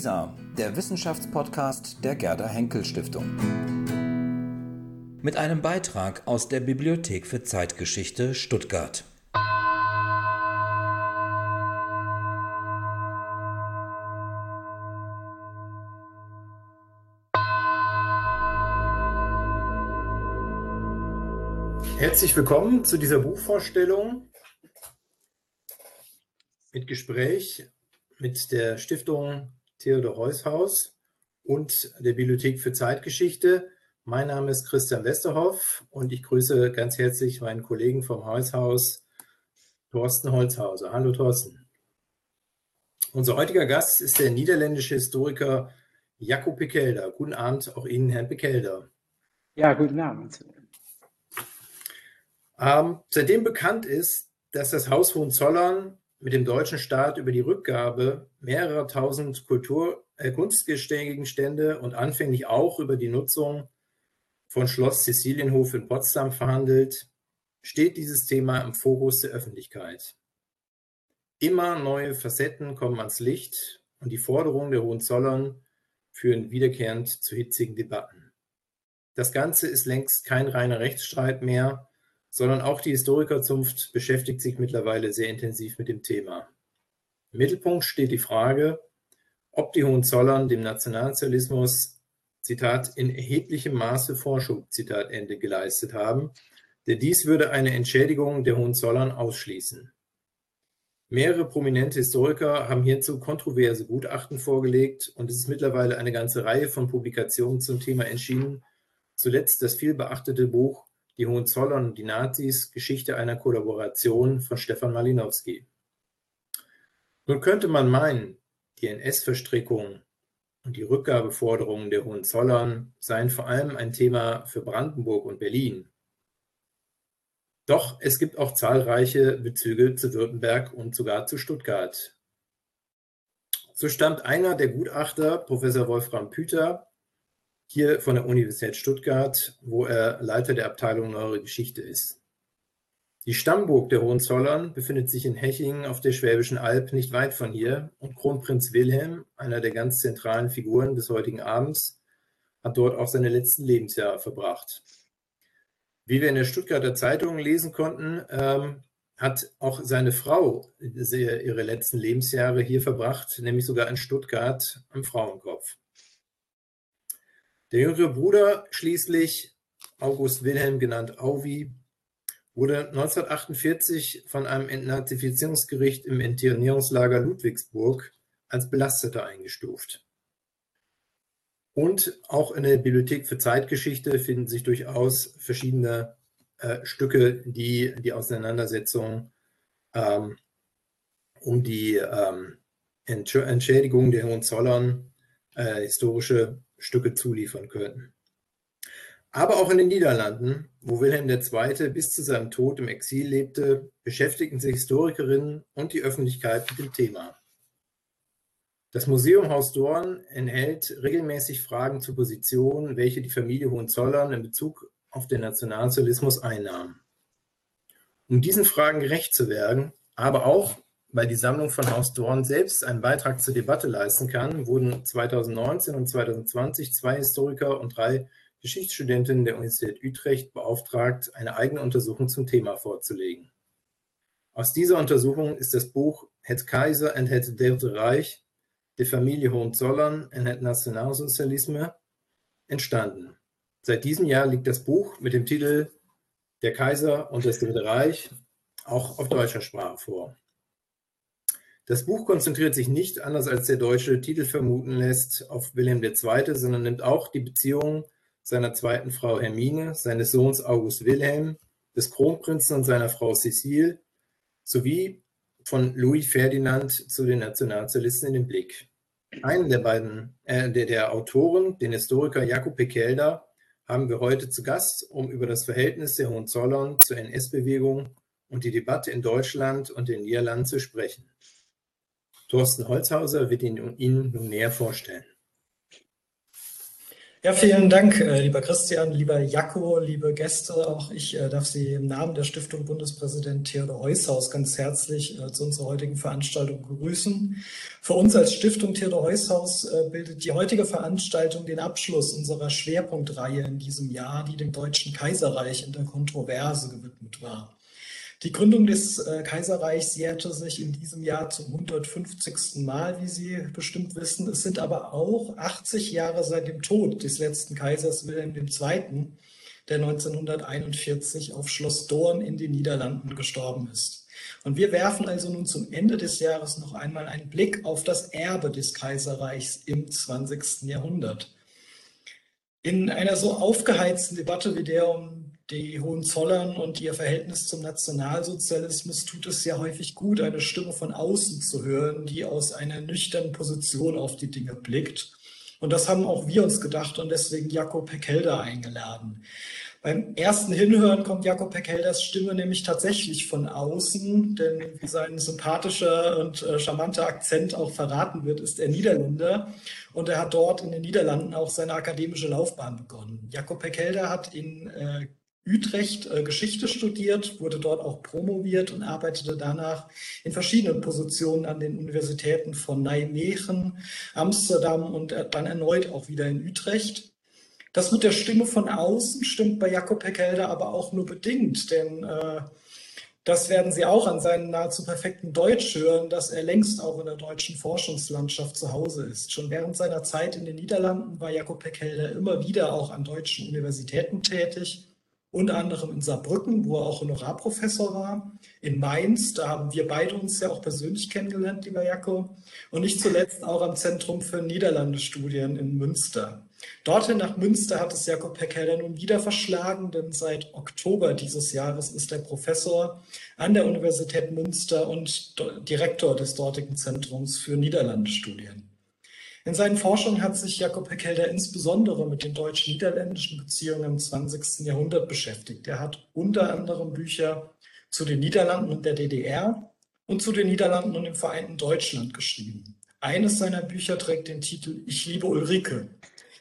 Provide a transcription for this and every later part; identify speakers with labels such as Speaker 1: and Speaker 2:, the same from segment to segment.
Speaker 1: WISA, der Wissenschaftspodcast der Gerda Henkel Stiftung. Mit einem Beitrag aus der Bibliothek für Zeitgeschichte Stuttgart.
Speaker 2: Herzlich willkommen zu dieser Buchvorstellung mit Gespräch mit der Stiftung Theodor Heuss Haus und der Bibliothek für Zeitgeschichte. Mein Name ist Christian Westerhoff und ich grüße ganz herzlich meinen Kollegen vom Heuss Haus, Thorsten Holzhauser. Hallo Thorsten. Unser heutiger Gast ist der niederländische Historiker Jakob Pekelder. Guten Abend auch Ihnen, Herr Pekelder.
Speaker 3: Ja, guten Abend.
Speaker 2: Ähm, seitdem bekannt ist, dass das Haus Hohenzollern mit dem deutschen Staat über die Rückgabe mehrerer tausend Kultur, äh, Kunstgegenstände und anfänglich auch über die Nutzung von Schloss Cäcilienhof in Potsdam verhandelt, steht dieses Thema im Fokus der Öffentlichkeit. Immer neue Facetten kommen ans Licht und die Forderungen der Hohenzollern führen wiederkehrend zu hitzigen Debatten. Das Ganze ist längst kein reiner Rechtsstreit mehr, sondern auch die Historikerzunft beschäftigt sich mittlerweile sehr intensiv mit dem Thema. Im Mittelpunkt steht die Frage, ob die Hohenzollern dem Nationalsozialismus, Zitat, in erheblichem Maße Vorschub, Zitat Ende, geleistet haben, denn dies würde eine Entschädigung der Hohenzollern ausschließen. Mehrere prominente Historiker haben hierzu kontroverse Gutachten vorgelegt und es ist mittlerweile eine ganze Reihe von Publikationen zum Thema erschienen, zuletzt das vielbeachtete Buch die Hohenzollern und die Nazis, Geschichte einer Kollaboration von Stefan Malinowski. Nun könnte man meinen, die NS-Verstrickung und die Rückgabeforderungen der Hohenzollern seien vor allem ein Thema für Brandenburg und Berlin. Doch es gibt auch zahlreiche Bezüge zu Württemberg und sogar zu Stuttgart. So stammt einer der Gutachter, Professor Wolfram Püter, hier von der Universität Stuttgart, wo er Leiter der Abteilung Neuere Geschichte ist. Die Stammburg der Hohenzollern befindet sich in Hechingen auf der Schwäbischen Alb nicht weit von hier und Kronprinz Wilhelm, einer der ganz zentralen Figuren des heutigen Abends, hat dort auch seine letzten Lebensjahre verbracht. Wie wir in der Stuttgarter Zeitung lesen konnten, ähm, hat auch seine Frau ihre letzten Lebensjahre hier verbracht, nämlich sogar in Stuttgart am Frauenkopf. Der jüngere Bruder schließlich, August Wilhelm genannt Auvi, wurde 1948 von einem Entnazifizierungsgericht im Internierungslager Ludwigsburg als Belasteter eingestuft. Und auch in der Bibliothek für Zeitgeschichte finden sich durchaus verschiedene äh, Stücke, die die Auseinandersetzung ähm, um die ähm, Entschädigung der Hohenzollern äh, historische Stücke zuliefern können. Aber auch in den Niederlanden, wo Wilhelm II. bis zu seinem Tod im Exil lebte, beschäftigten sich Historikerinnen und die Öffentlichkeit mit dem Thema. Das Museum Haus Dorn enthält regelmäßig Fragen zur Position, welche die Familie Hohenzollern in Bezug auf den Nationalsozialismus einnahm. Um diesen Fragen gerecht zu werden, aber auch weil die Sammlung von Haus Dorn selbst einen Beitrag zur Debatte leisten kann, wurden 2019 und 2020 zwei Historiker und drei Geschichtsstudentinnen der Universität Utrecht beauftragt, eine eigene Untersuchung zum Thema vorzulegen. Aus dieser Untersuchung ist das Buch Het Kaiser en het Derde Reich, der Familie Hohenzollern en het Nationalsozialisme entstanden. Seit diesem Jahr liegt das Buch mit dem Titel Der Kaiser und das Dritte Reich auch auf deutscher Sprache vor. Das Buch konzentriert sich nicht, anders als der deutsche Titel vermuten lässt, auf Wilhelm II., sondern nimmt auch die Beziehungen seiner zweiten Frau Hermine, seines Sohns August Wilhelm, des Kronprinzen und seiner Frau Cecile sowie von Louis Ferdinand zu den Nationalsozialisten in den Blick. Einen der beiden, äh, der, der Autoren, den Historiker Jakob Pekelder, haben wir heute zu Gast, um über das Verhältnis der Hohenzollern zur NS-Bewegung und die Debatte in Deutschland und den Niederlanden zu sprechen. Thorsten Holzhauser wird ihn Ihnen nun näher vorstellen.
Speaker 4: Ja, vielen Dank, äh, lieber Christian, lieber Jakko, liebe Gäste. Auch ich äh, darf Sie im Namen der Stiftung Bundespräsident Theodor Heushaus ganz herzlich äh, zu unserer heutigen Veranstaltung begrüßen. Für uns als Stiftung Theodor Heushaus bildet die heutige Veranstaltung den Abschluss unserer Schwerpunktreihe in diesem Jahr, die dem Deutschen Kaiserreich in der Kontroverse gewidmet war. Die Gründung des äh, Kaiserreichs jährte sich in diesem Jahr zum 150. Mal, wie Sie bestimmt wissen. Es sind aber auch 80 Jahre seit dem Tod des letzten Kaisers Wilhelm II., der 1941 auf Schloss Dorn in den Niederlanden gestorben ist. Und wir werfen also nun zum Ende des Jahres noch einmal einen Blick auf das Erbe des Kaiserreichs im 20. Jahrhundert. In einer so aufgeheizten Debatte wie der um die Hohenzollern und ihr Verhältnis zum Nationalsozialismus tut es ja häufig gut, eine Stimme von außen zu hören, die aus einer nüchternen Position auf die Dinge blickt. Und das haben auch wir uns gedacht und deswegen Jakob Pekelder eingeladen. Beim ersten Hinhören kommt Jakob Pekelders Stimme nämlich tatsächlich von außen, denn wie sein sympathischer und äh, charmanter Akzent auch verraten wird, ist er Niederländer und er hat dort in den Niederlanden auch seine akademische Laufbahn begonnen. Jakob Pekelder hat in äh, Utrecht äh, Geschichte studiert, wurde dort auch promoviert und arbeitete danach in verschiedenen Positionen an den Universitäten von Nijmegen, Amsterdam und dann erneut auch wieder in Utrecht. Das mit der Stimme von außen stimmt bei Jakob Heckelder aber auch nur bedingt, denn äh, das werden Sie auch an seinem nahezu perfekten Deutsch hören, dass er längst auch in der deutschen Forschungslandschaft zu Hause ist. Schon während seiner Zeit in den Niederlanden war Jakob Heckelder immer wieder auch an deutschen Universitäten tätig unter anderem in Saarbrücken, wo er auch Honorarprofessor war, in Mainz, da haben wir beide uns ja auch persönlich kennengelernt, lieber Jakob, und nicht zuletzt auch am Zentrum für Niederlandestudien in Münster. Dorthin nach Münster hat es Jakob Peckeller nun wieder verschlagen, denn seit Oktober dieses Jahres ist er Professor an der Universität Münster und Direktor des dortigen Zentrums für Niederlandestudien. In seinen Forschungen hat sich Jakob Heckelder insbesondere mit den deutsch-niederländischen Beziehungen im 20. Jahrhundert beschäftigt. Er hat unter anderem Bücher zu den Niederlanden und der DDR und zu den Niederlanden und dem vereinten Deutschland geschrieben. Eines seiner Bücher trägt den Titel Ich liebe Ulrike.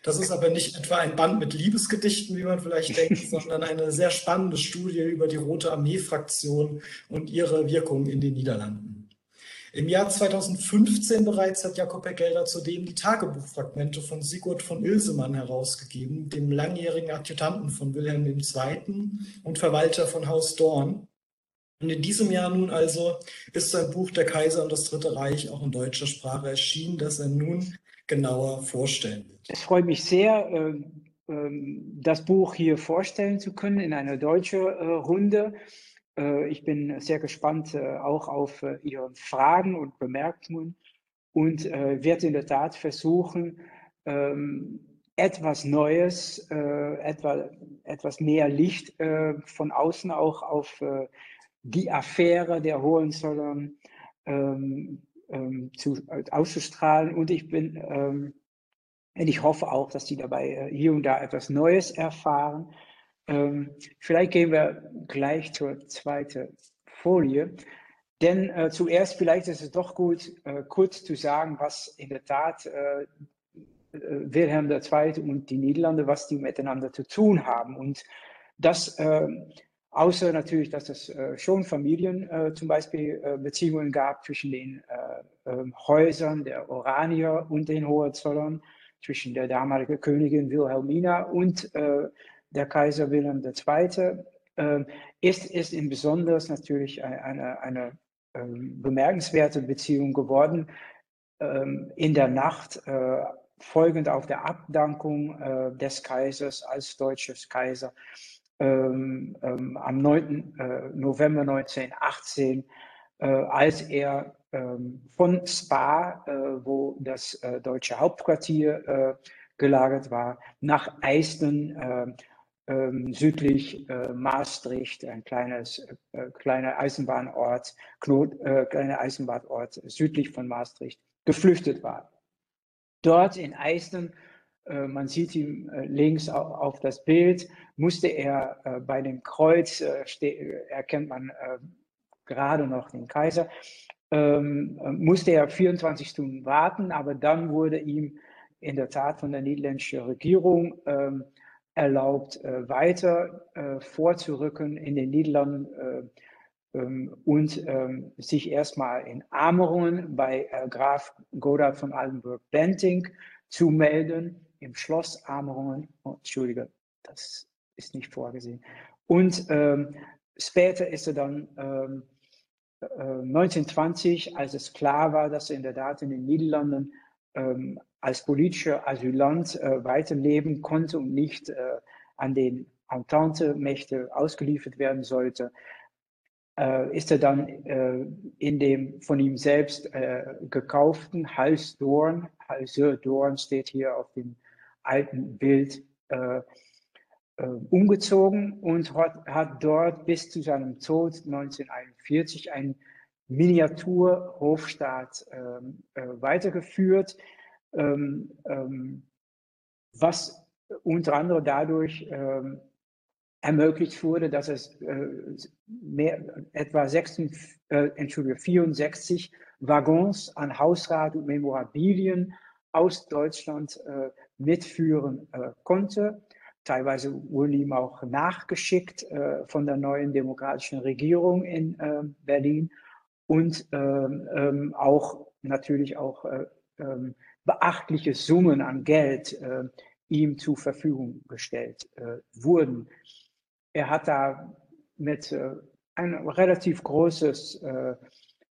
Speaker 4: Das ist aber nicht etwa ein Band mit Liebesgedichten, wie man vielleicht denkt, sondern eine sehr spannende Studie über die Rote Armee-Fraktion und ihre Wirkung in den Niederlanden. Im Jahr 2015 bereits hat Jakob Gelder zudem die Tagebuchfragmente von Sigurd von Ilsemann herausgegeben, dem langjährigen Adjutanten von Wilhelm II. und Verwalter von Haus Dorn. Und in diesem Jahr nun also ist sein Buch Der Kaiser und das Dritte Reich auch in deutscher Sprache erschienen, das er nun genauer vorstellen wird.
Speaker 3: Es freut mich sehr, ähm, ähm, das Buch hier vorstellen zu können in einer deutschen äh, Runde. Äh, ich bin sehr gespannt äh, auch auf äh, Ihre Fragen und Bemerkungen und werde in der Tat versuchen, ähm, etwas Neues, etwa, etwas mehr Licht von außen auch auf die Affäre der Hohenzollern ähm, ähm, zu, auszustrahlen. Und ich bin, und ich hoffe auch, dass Sie dabei hier und da etwas Neues erfahren. Ähm, vielleicht gehen wir gleich zur zweiten Folie. Denn äh, zuerst vielleicht ist es doch gut, äh, kurz zu sagen, was in der Tat äh, äh Wilhelm II. und die Niederlande, was die miteinander zu tun haben. Und das, äh, außer natürlich, dass es äh, schon Familien zum Beispiel Beziehungen gab zwischen den ähm, Häusern der Oranier und den Hohenzollern, zwischen der damaligen Königin Wilhelmina und der Kaiser Wilhelm II. Äh, ist, ist in besonders natürlich eine, eine, ähm, bemerkenswerte Beziehung geworden. Ähm, in der Nacht äh, folgend auf der Abdankung äh, des Kaisers als deutsches Kaiser ähm, ähm, am 9. Äh, November 1918, äh, als er ähm, von Spa, wo das deutsche Hauptquartier gelagert war, nach Eisten ähm, südlich äh, Maastricht, ein kleines, äh, kleiner Eisenbahnort, Knot, äh, kleiner Eisenbahnort südlich von Maastricht, geflüchtet war. Dort in Eisten, äh, man sieht ihn links auf, das Bild, musste er bei dem Kreuz, erkennt man gerade noch den Kaiser, ähm, musste er 24 Stunden warten, aber dann wurde ihm in der Tat von der niederländischen Regierung ähm, erlaubt, äh, weiter äh, vorzurücken in den Niederlanden äh, ähm, und ähm, sich erstmal in Amerungen bei Graf Godard von Altenburg-Benting zu melden, im Schloss Amerungen. Oh, Entschuldige, das ist nicht vorgesehen. Und ähm, später ist er dann 1920, ähm, als es klar war, dass er in der Tat in den Niederlanden ähm, als politischer Asylant äh, weiterleben konnte und nicht äh, an den Entente-Mächte ausgeliefert werden sollte, äh, ist er dann äh, in dem von ihm selbst äh, gekauften Hals Dorn, Halseur Dorn steht hier auf dem alten Bild, äh, umgezogen und hat, hat dort bis zu seinem Tod 1941 einen Miniatur-Hofstaat ähm, weitergeführt ähm, ähm, was unter anderem dadurch ähm, ermöglicht wurde, dass es äh, mehr, etwa 66, äh, Entschuldige, 64 Waggons an Hausrat und Memorabilien aus Deutschland äh, mitführen äh, konnte. Teilweise wurden ihm auch nachgeschickt äh, von der neuen demokratischen Regierung in äh, Berlin und ähm, ähm, auch natürlich auch ähm, beachtliche Summen an Geld äh, ihm zur Verfügung gestellt äh, wurden. Er hat da mit äh, ein relativ großes äh,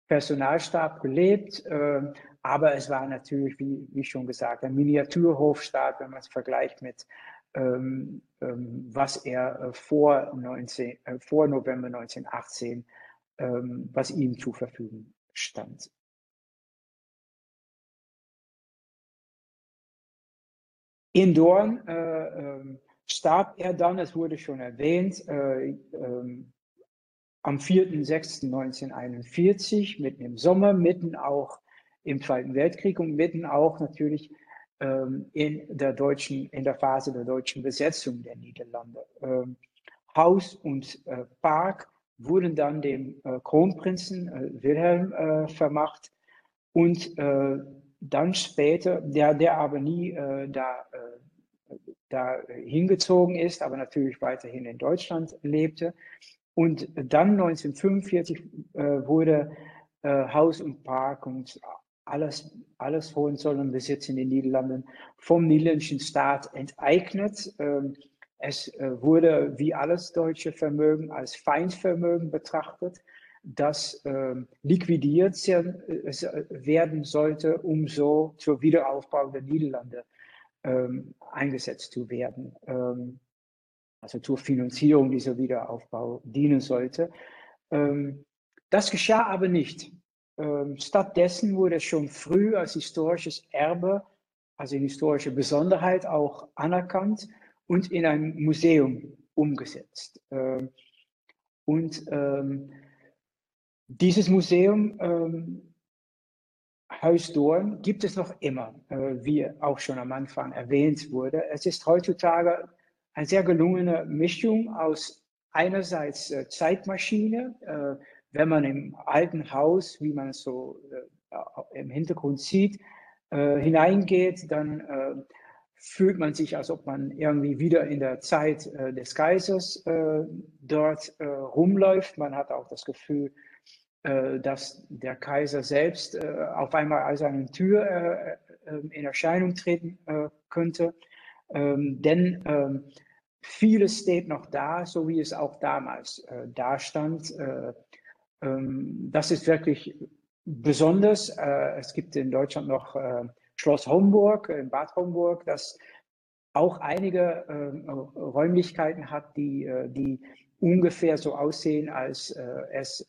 Speaker 3: Personalstab gelebt, äh, aber es war natürlich, wie, wie schon gesagt, ein Miniaturhofstaat, wenn man es vergleicht mit ähm, ähm, was er äh, vor, 19, vor November 1918, ähm, was ihm zur Verfügung stand. In Dorn äh, ähm, starb er dann, es wurde schon erwähnt, äh, ähm, am 4.6.1941, mitten im Sommer, mitten auch im Zweiten Weltkrieg und mitten auch natürlich ähm, in der deutschen, in der Phase der deutschen Besetzung der Niederlande. Ähm, Haus und äh, Park wurden dann dem äh, Kronprinzen äh, Wilhelm äh, vermacht und dann später, der, der aber nie da, da hingezogen ist, aber natürlich weiterhin in Deutschland lebte. Und dann 1945 äh, wurde Haus und Park und alles, alles Hohenzollern-Besitz in den Niederlanden vom niederländischen Staat enteignet. Ähm, es äh, wurde wie alles deutsche Vermögen als Feindvermögen betrachtet das äh, liquidiert werden sollte, um so zur Wiederaufbau der Niederlande ähm, eingesetzt zu werden. Ähm, also zur Finanzierung dieser Wiederaufbau dienen sollte. Ähm, das geschah aber nicht. Ähm, stattdessen wurde es schon früh als historisches Erbe, also historische Besonderheit auch anerkannt und in ein Museum umgesetzt. Ähm, und ähm, dieses Museum ähm, Haus Dorn gibt es noch immer, äh, wie auch schon am Anfang erwähnt wurde. Es ist heutzutage eine sehr gelungene Mischung aus einerseits äh, Zeitmaschine, äh, wenn man im alten Haus, wie man es so im Hintergrund sieht, hineingeht, dann fühlt man sich, als ob man irgendwie wieder in der Zeit des Kaisers dort rumläuft. Man hat auch das Gefühl, äh, dass der Kaiser selbst äh, auf einmal als eine Tür äh, in Erscheinung treten könnte. Ähm, denn ähm, vieles steht noch da, so wie es auch damals dastand. Ähm, das ist wirklich besonders. es gibt in Deutschland noch Schloss Homburg, in Bad Homburg, das auch einige Räumlichkeiten hat, die, die ungefähr so aussehen, als es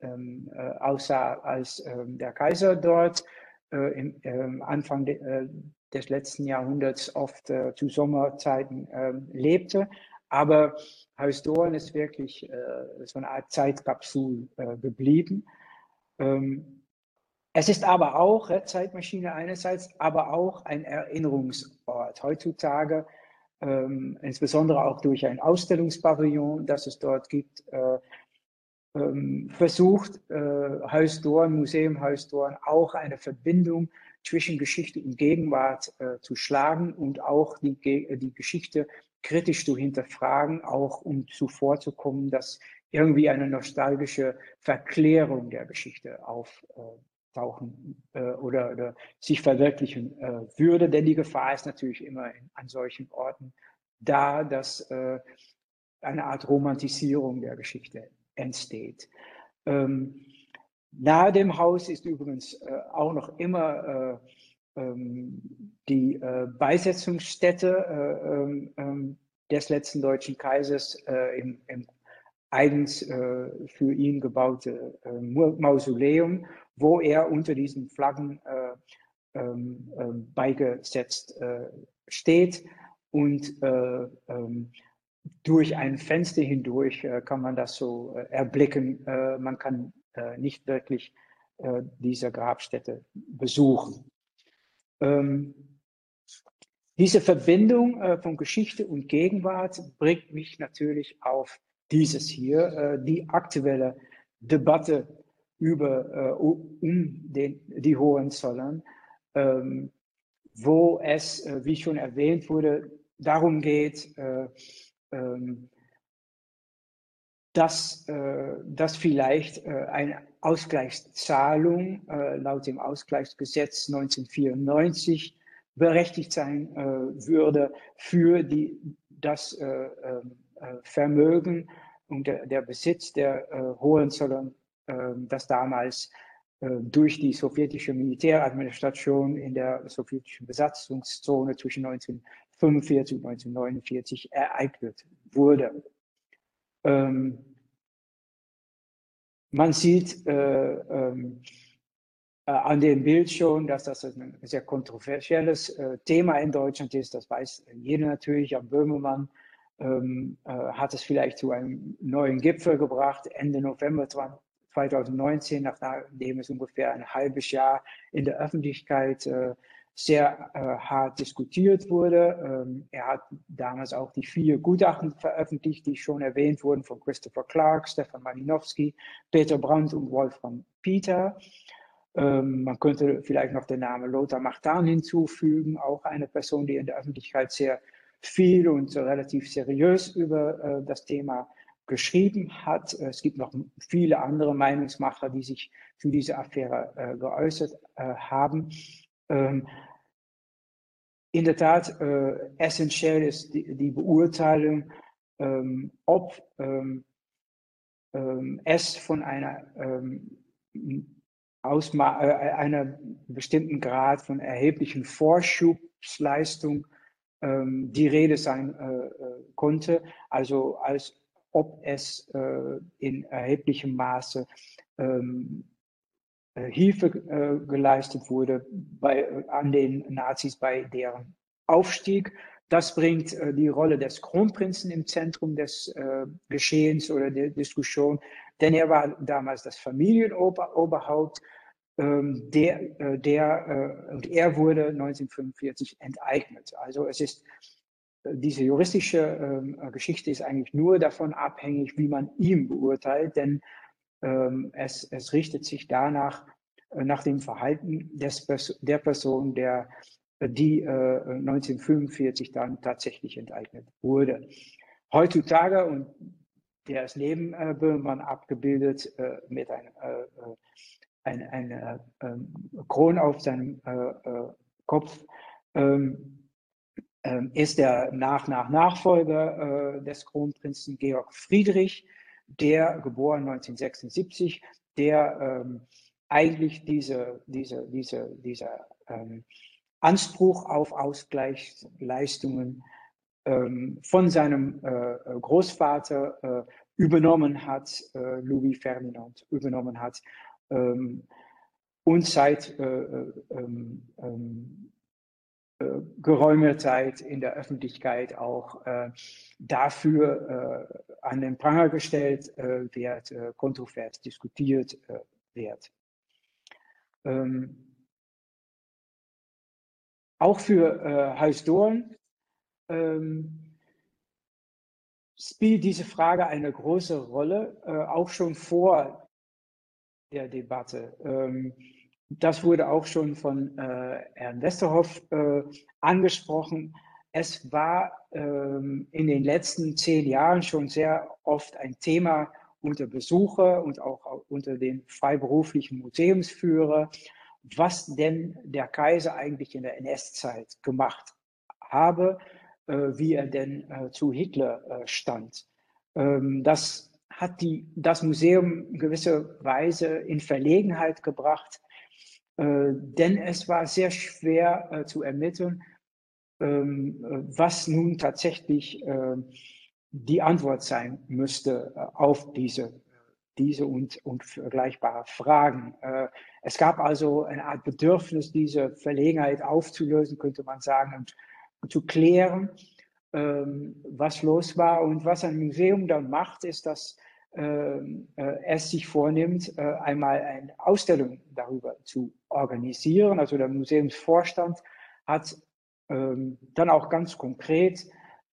Speaker 3: ähm, äh, aussah, als ähm, der Kaiser dort äh, im ähm, Anfang de, äh, des letzten Jahrhunderts oft äh, zu Sommerzeiten ähm, lebte. Aber Haus Dorn ist wirklich äh, so eine Art Zeitkapsel äh, geblieben. Ähm, es ist aber auch, Zeitmaschine einerseits, aber auch ein Erinnerungsort. Heutzutage, ähm, insbesondere auch durch ein Ausstellungspavillon, das es dort gibt, äh, ähm, versucht äh, Hausdorn, Museum Hausdorn auch eine Verbindung zwischen Geschichte und Gegenwart äh, zu schlagen und auch die, die Geschichte kritisch zu hinterfragen, auch um zuvorzukommen, dass irgendwie eine nostalgische Verklärung der Geschichte auftauchen äh, oder, oder, sich verwirklichen äh, würde. Denn die Gefahr ist natürlich immer in, an solchen Orten da, dass äh, eine Art Romantisierung der Geschichte entsteht. Ähm, nahe dem Haus ist übrigens äh, auch noch immer äh, ähm, die äh, Beisetzungsstätte äh, ähm, ähm, des letzten deutschen Kaisers im, im, eigens äh, für ihn gebaute Mausoleum, wo er unter diesen Flaggen ähm, ähm, beigesetzt steht und ähm, durch ein Fenster hindurch äh, kann man das so äh, erblicken. Äh, man kann äh, nicht wirklich äh, diese Grabstätte besuchen. Ähm, diese Verbindung äh, von Geschichte und Gegenwart bringt mich natürlich auf dieses hier, die aktuelle Debatte über um den, die Hohenzollern, ähm, wo es, wie schon erwähnt wurde, darum geht, ähm, dass, äh, dass vielleicht äh, eine Ausgleichszahlung äh, laut dem Ausgleichsgesetz 1994 berechtigt sein würde für die, das ähm, Vermögen und der, der Besitz der Hohenzollern, ähm, das damals durch die sowjetische Militäradministration in der sowjetischen Besatzungszone zwischen 19 1945, 1949 ereignet wurde. Ähm, man sieht äh, ähm, äh, an dem Bild schon, dass das ein sehr kontroversielles äh, Thema in Deutschland ist. Das weiß jeder natürlich. Am Böhmermann ähm, äh, hat es vielleicht zu einem neuen Gipfel gebracht, Ende November 2019, nachdem es ungefähr ein halbes Jahr in der Öffentlichkeit äh, sehr äh, hart diskutiert wurde. Ähm, er hat damals auch die vier Gutachten veröffentlicht, die schon erwähnt wurden von Christopher Clark, Stefan Malinowski, Peter Brandt und Wolfram Peter. Ähm, man könnte vielleicht noch den Namen Lothar Martin hinzufügen, auch eine Person, die in der Öffentlichkeit sehr viel und relativ seriös über äh, das Thema geschrieben hat. Es gibt noch viele andere Meinungsmacher, die sich zu dieser Affäre äh, geäußert äh, haben. Ähm, in der Tat essentiell ist die, Beurteilung, ähm, ob ähm, es von einer, Ausma einer bestimmten Grad von erheblichen Vorschubsleistung die Rede sein äh, äh, konnte, also als ob es äh, in erheblichem Maße ähm, äh, Hilfe geleistet wurde bei, an den Nazis bei deren Aufstieg. Das bringt äh, die Rolle des Kronprinzen im Zentrum des äh, Geschehens oder der Diskussion, denn er war damals das Familienoberhaupt. Ähm, der, äh, der, und er wurde 1945 enteignet. Also es ist diese juristische ähm, Geschichte ist eigentlich nur davon abhängig, wie man ihn beurteilt, denn ähm, es, es richtet sich danach äh, nach dem Verhalten des, der Person, der, äh, die äh, 1945 dann tatsächlich enteignet wurde. Heutzutage, und der ist neben äh, Böhmermann abgebildet äh, mit einem ein, eine ähm, Krone auf seinem Kopf, ähm, ähm, ist der nach, nach Nachfolger des Kronprinzen Georg Friedrich, der geboren 1976, der eigentlich diese, diese, diese, dieser Anspruch auf Ausgleichsleistungen von seinem äh, Großvater äh, übernommen hat, äh, Louis Ferdinand übernommen hat und seit äh, äh, ähm, ähm, äh, geräumer Zeit in der Öffentlichkeit auch dafür an den Pranger gestellt wird, kontrovers diskutiert wird. Ähm, auch für äh, Heilsdorn ähm, spielt diese Frage eine große Rolle, auch schon vor der Debatte. Ähm, das wurde auch schon von äh, Herrn Westerhoff äh, angesprochen. Es war ähm, in den letzten zehn Jahren schon sehr oft ein Thema unter Besucher und auch unter den freiberuflichen Museumsführer, was denn der Kaiser eigentlich in der NS-Zeit gemacht habe, äh, wie er denn äh, zu Hitler äh, stand. Ähm, das hat die, das Museum in gewisser Weise in Verlegenheit gebracht, äh, denn es war sehr schwer äh, zu ermitteln, ähm, was nun tatsächlich äh, die Antwort sein müsste auf diese, diese und, und vergleichbare Fragen. Es gab also eine Art Bedürfnis, diese Verlegenheit aufzulösen, könnte man sagen, und zu klären, ähm, was los war. Und was ein Museum dann macht, ist, dass äh, es sich vornimmt, äh, einmal eine Ausstellung darüber zu organisieren. Also der Museumsvorstand hat ähm, dann auch ganz konkret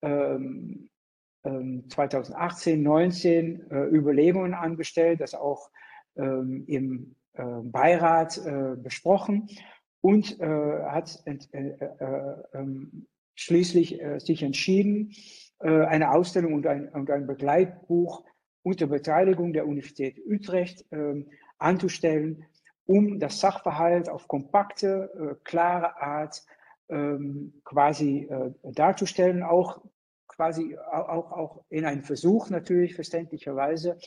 Speaker 3: 2018, 19 äh, Überlegungen angestellt, das auch im Beirat besprochen und hat schließlich sich entschieden, eine Ausstellung und ein, und ein Begleitbuch unter Beteiligung der Universität Utrecht äh, anzustellen, um das Sachverhalt auf kompakte, äh, klare Art ähm, quasi äh, darzustellen, auch quasi auch, auch in einem Versuch natürlich verständlicherweise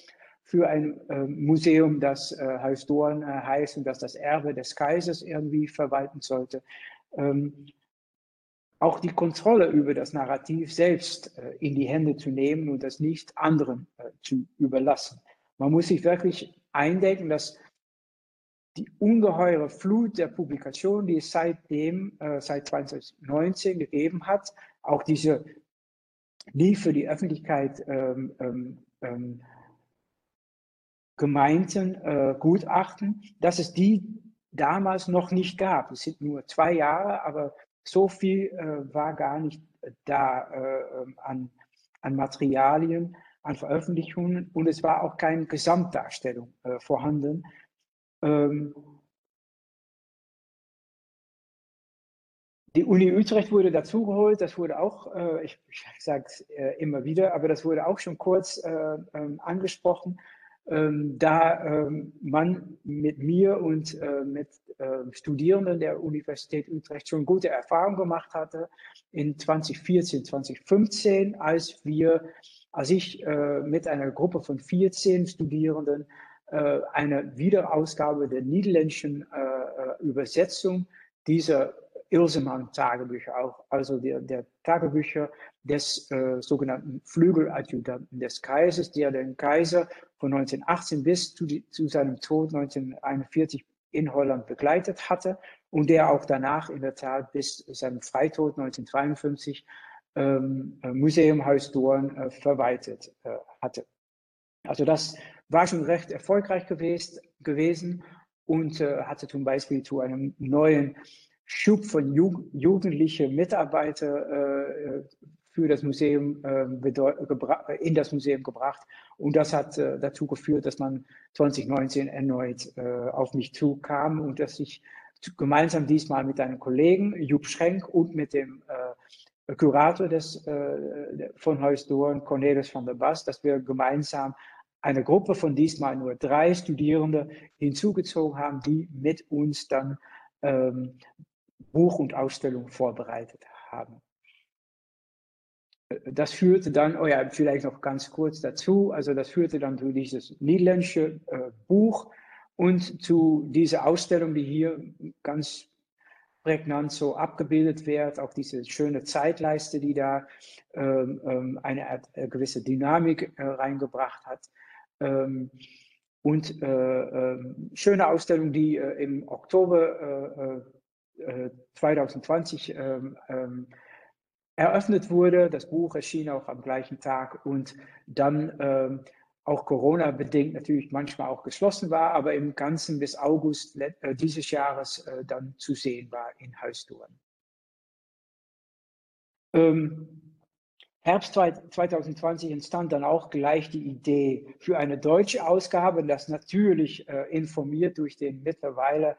Speaker 3: für ein äh, Museum, das äh, Haus Dorn äh, heißt und das das Erbe des Kaisers irgendwie verwalten sollte, ähm, auch die Kontrolle über das Narrativ selbst äh, in die Hände zu nehmen und das nicht anderen äh, zu überlassen. Man muss sich wirklich eindenken, dass die ungeheure Flut der Publikationen, die es seitdem, äh, seit 2019 gegeben hat, auch diese nie für die Öffentlichkeit ähm, ähm, ähm, gemeinten äh, Gutachten, dass es die damals noch nicht gab. Es sind nur zwei Jahre, aber so viel äh, war gar nicht da äh, ähm, an, an Materialien, an Veröffentlichungen. Und es war auch keine Gesamtdarstellung äh, vorhanden. Ähm, die Uni Utrecht wurde dazugeholt, das wurde auch, äh, ich, ich sage es äh, immer wieder, aber das wurde auch schon kurz äh, ähm, angesprochen ähm, da ähm, man mit mir und äh, mit äh, Studierenden der Universität Utrecht schon gute Erfahrungen gemacht hatte in 2014, 2015, als wir, als ich äh, mit einer Gruppe von 14 Studierenden äh, eine Wiederausgabe der niederländischen äh, äh, Übersetzung dieser Ilsemann-Tagebücher auch, also der, der Tagebücher des äh, sogenannten Flügeladjutanten des Kaisers, der den Kaiser von 1918 bis zu, die, zu seinem Tod 1941 in Holland begleitet hatte und der auch danach in der Tat bis seinem Freitod 1952 ähm, äh, Museum Haus Dorn äh, verwaltet äh, hatte. Also das war schon recht erfolgreich gewesen, gewesen und äh, hatte zum Beispiel zu einem neuen Schub von Jugend, jugendlichen Mitarbeitern äh, für das Museum äh, in das Museum gebracht. Und das hat äh, dazu geführt, dass man 2019 erneut äh, auf mich zukam und dass ich gemeinsam diesmal mit einem Kollegen, Jupp Schrenk, und mit dem äh, Kurator des, äh, von Heus Dorn, Cornelis van der Bas, dass wir gemeinsam eine Gruppe von diesmal nur drei Studierende hinzugezogen haben, die mit uns dann ähm, Buch und Ausstellung vorbereitet haben. Das führte dann, oh ja, vielleicht noch ganz kurz dazu, also das führte dann zu dieses niederländische äh, Buch und zu dieser Ausstellung, die hier ganz prägnant so abgebildet wird, auch diese schöne Zeitleiste, die da ähm, ähm eine, äh, gewisse Dynamik äh, reingebracht hat. Ähm, und äh, äh, schöne Ausstellung, die äh, im Oktober 2020 ähm, ähm, eröffnet wurde. Das Buch erschien auch am gleichen Tag und dann ähm, auch Corona-bedingt natürlich manchmal auch geschlossen war, aber im Ganzen bis August äh, dieses Jahres äh, dann zu sehen war in Heusdorn. Ähm, Herbst 2020 entstand dann auch gleich die Idee für eine deutsche Ausgabe, das natürlich äh, informiert durch den mittlerweile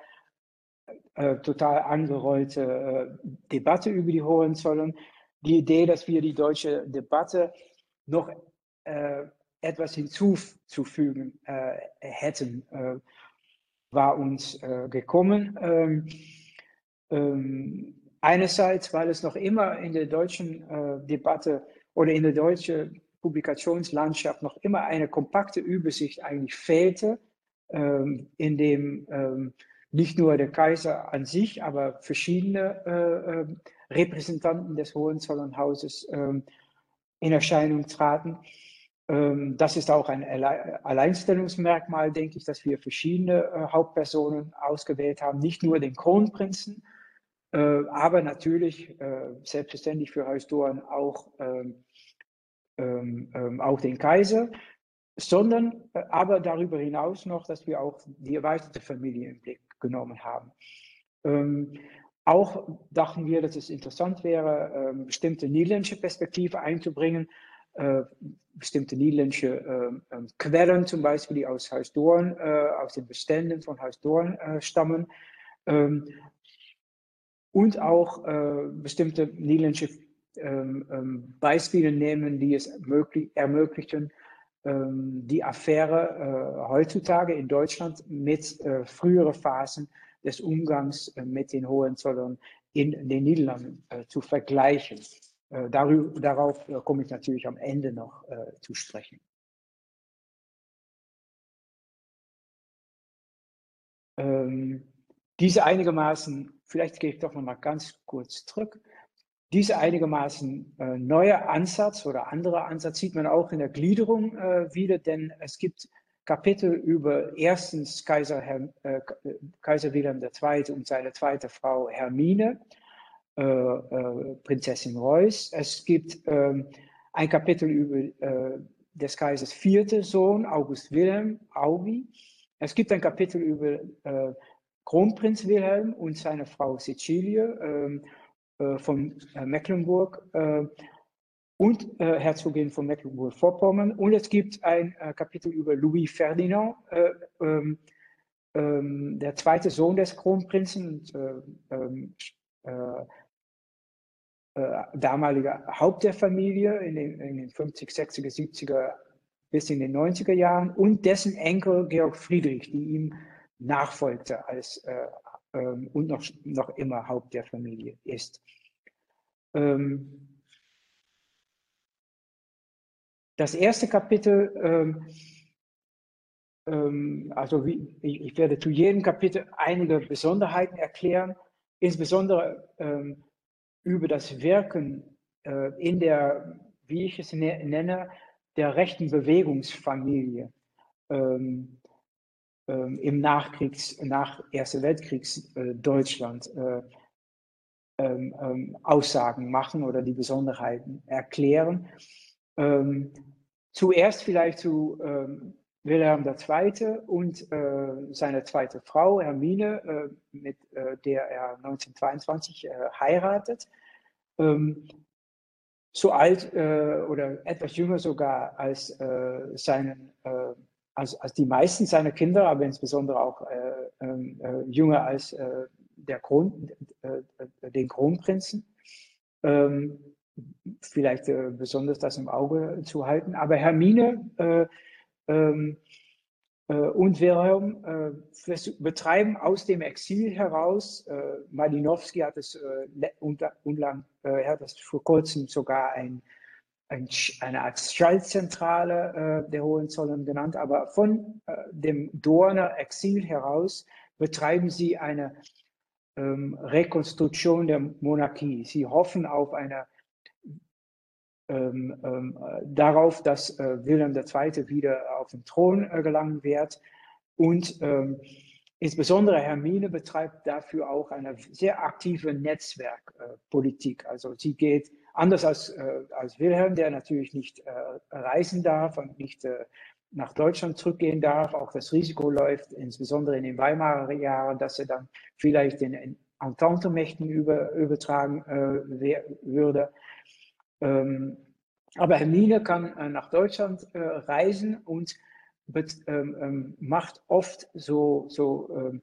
Speaker 3: äh, total angerollte äh, Debatte über die Hohenzollern. Die Idee, dass wir die deutsche Debatte noch äh, etwas hinzuzufügen äh, hätten, äh, war uns gekommen. Ähm, ähm, einerseits, weil es noch immer in der deutschen Debatte oder in der deutschen Publikationslandschaft noch immer eine kompakte Übersicht eigentlich fehlte, ähm, in dem ähm, nicht nur der Kaiser an sich, aber verschiedene äh, äh, Repräsentanten des Hohenzollernhauses ähm, in Erscheinung traten. Ähm, das ist auch ein Alleinstellungsmerkmal, denke ich, dass wir verschiedene äh, Hauptpersonen ausgewählt haben, nicht nur den Kronprinzen, äh, aber natürlich äh, selbstverständlich für Heusdoren auch ähm, ähm, ähm, auch den Kaiser, sondern äh, aber darüber hinaus noch, dass wir auch die erweiterte Familie im Blick genommen haben. Ähm, auch dachten wir, dass es interessant wäre, ähm, bestimmte niederländische Perspektive einzubringen, äh, bestimmte niederländische äh, Quellen, zum Beispiel, die aus Huisdoorn, äh, aus den Beständen von Huisdoorn äh, stammen, ähm, und auch äh, bestimmte niederländische ähm, ähm, Beispiele nehmen, die es möglich, ermöglichen, ähm, die Affäre äh, heutzutage in Deutschland mit äh, früheren Phasen des Umgangs äh, mit den Hohenzollern in den Niederlanden äh, zu vergleichen. Äh, darauf komme ich natürlich am Ende noch zu sprechen. Ähm, diese einigermaßen, vielleicht gehe ich doch noch mal ganz kurz zurück. Diese einigermaßen äh, neue Ansatz oder andere Ansatz sieht man auch in der Gliederung äh, wieder, denn es gibt Kapitel über erstens Kaiser, Herr, äh, Kaiser Wilhelm II. und seine zweite Frau Hermine, äh, äh, Prinzessin Reuß. Es gibt ähm, ein Kapitel über äh, des Kaisers vierte Sohn, August Wilhelm, Augi. Es gibt ein Kapitel über Kronprinz Wilhelm und seine Frau Cecilie. Ähm, äh, von äh, Mecklenburg äh, und Herzogin von Mecklenburg-Vorpommern. Und es gibt ein Kapitel über Louis Ferdinand, ähm, ähm, der zweite Sohn des Kronprinzen und ähm, damaliger Haupt der Familie in den, in den 50, 60er, 70er bis in den 90er Jahren und dessen Enkel Georg Friedrich, die ihm nachfolgte als äh, ähm, und noch, noch immer Haupt der Familie ist. Ähm, das erste Kapitel, ähm, ähm also wie, ich, werde zu jedem Kapitel einige Besonderheiten erklären, insbesondere ähm, über das Wirken äh, in der, wie ich es ne-, nenne, der rechten Bewegungsfamilie. Ähm, ähm, im Nachkriegs, nach Ersten Weltkriegs äh, Deutschland äh, ähm, ähm, Aussagen machen oder die Besonderheiten erklären. Ähm, zuerst vielleicht zu ähm, Wilhelm II. und äh, seine zweite Frau Hermine, äh, mit äh, der er 1922 heiratet so alt äh, oder etwas jünger sogar als äh, seinen als, als die meisten seiner Kinder, aber insbesondere auch äh, ähm, äh, jünger als äh, der Kron, äh, äh, den Kronprinzen. Ähm, vielleicht äh, besonders das im Auge zu halten. Aber Hermine ähm, und Wilhelm betreiben aus dem Exil heraus, Malinowski hat es unter, unlang, hat das vor kurzem sogar ein ein, eine Art Schaltzentrale äh, der Hohenzollern genannt, aber von äh, dem Dorner Exil heraus betreiben sie eine ähm, Rekonstruktion der Monarchie. Sie hoffen auf eine ähm, ähm, darauf, dass äh, Wilhelm II. wieder auf den Thron äh, gelangen wird und ähm, Insbesondere Hermine betreibt dafür auch eine sehr aktive Netzwerkpolitik. Äh, also sie geht Anders als, äh, als Wilhelm, der natürlich nicht äh, reisen darf und nicht äh, nach Deutschland zurückgehen darf, auch das Risiko läuft, insbesondere in den Weimarer Jahren, dass er dann vielleicht den Entente-Mächten über, übertragen würde. Ähm, Aber Hermine kann äh, nach Deutschland äh, reisen und bet, ähm, ähm, macht oft so, so ähm,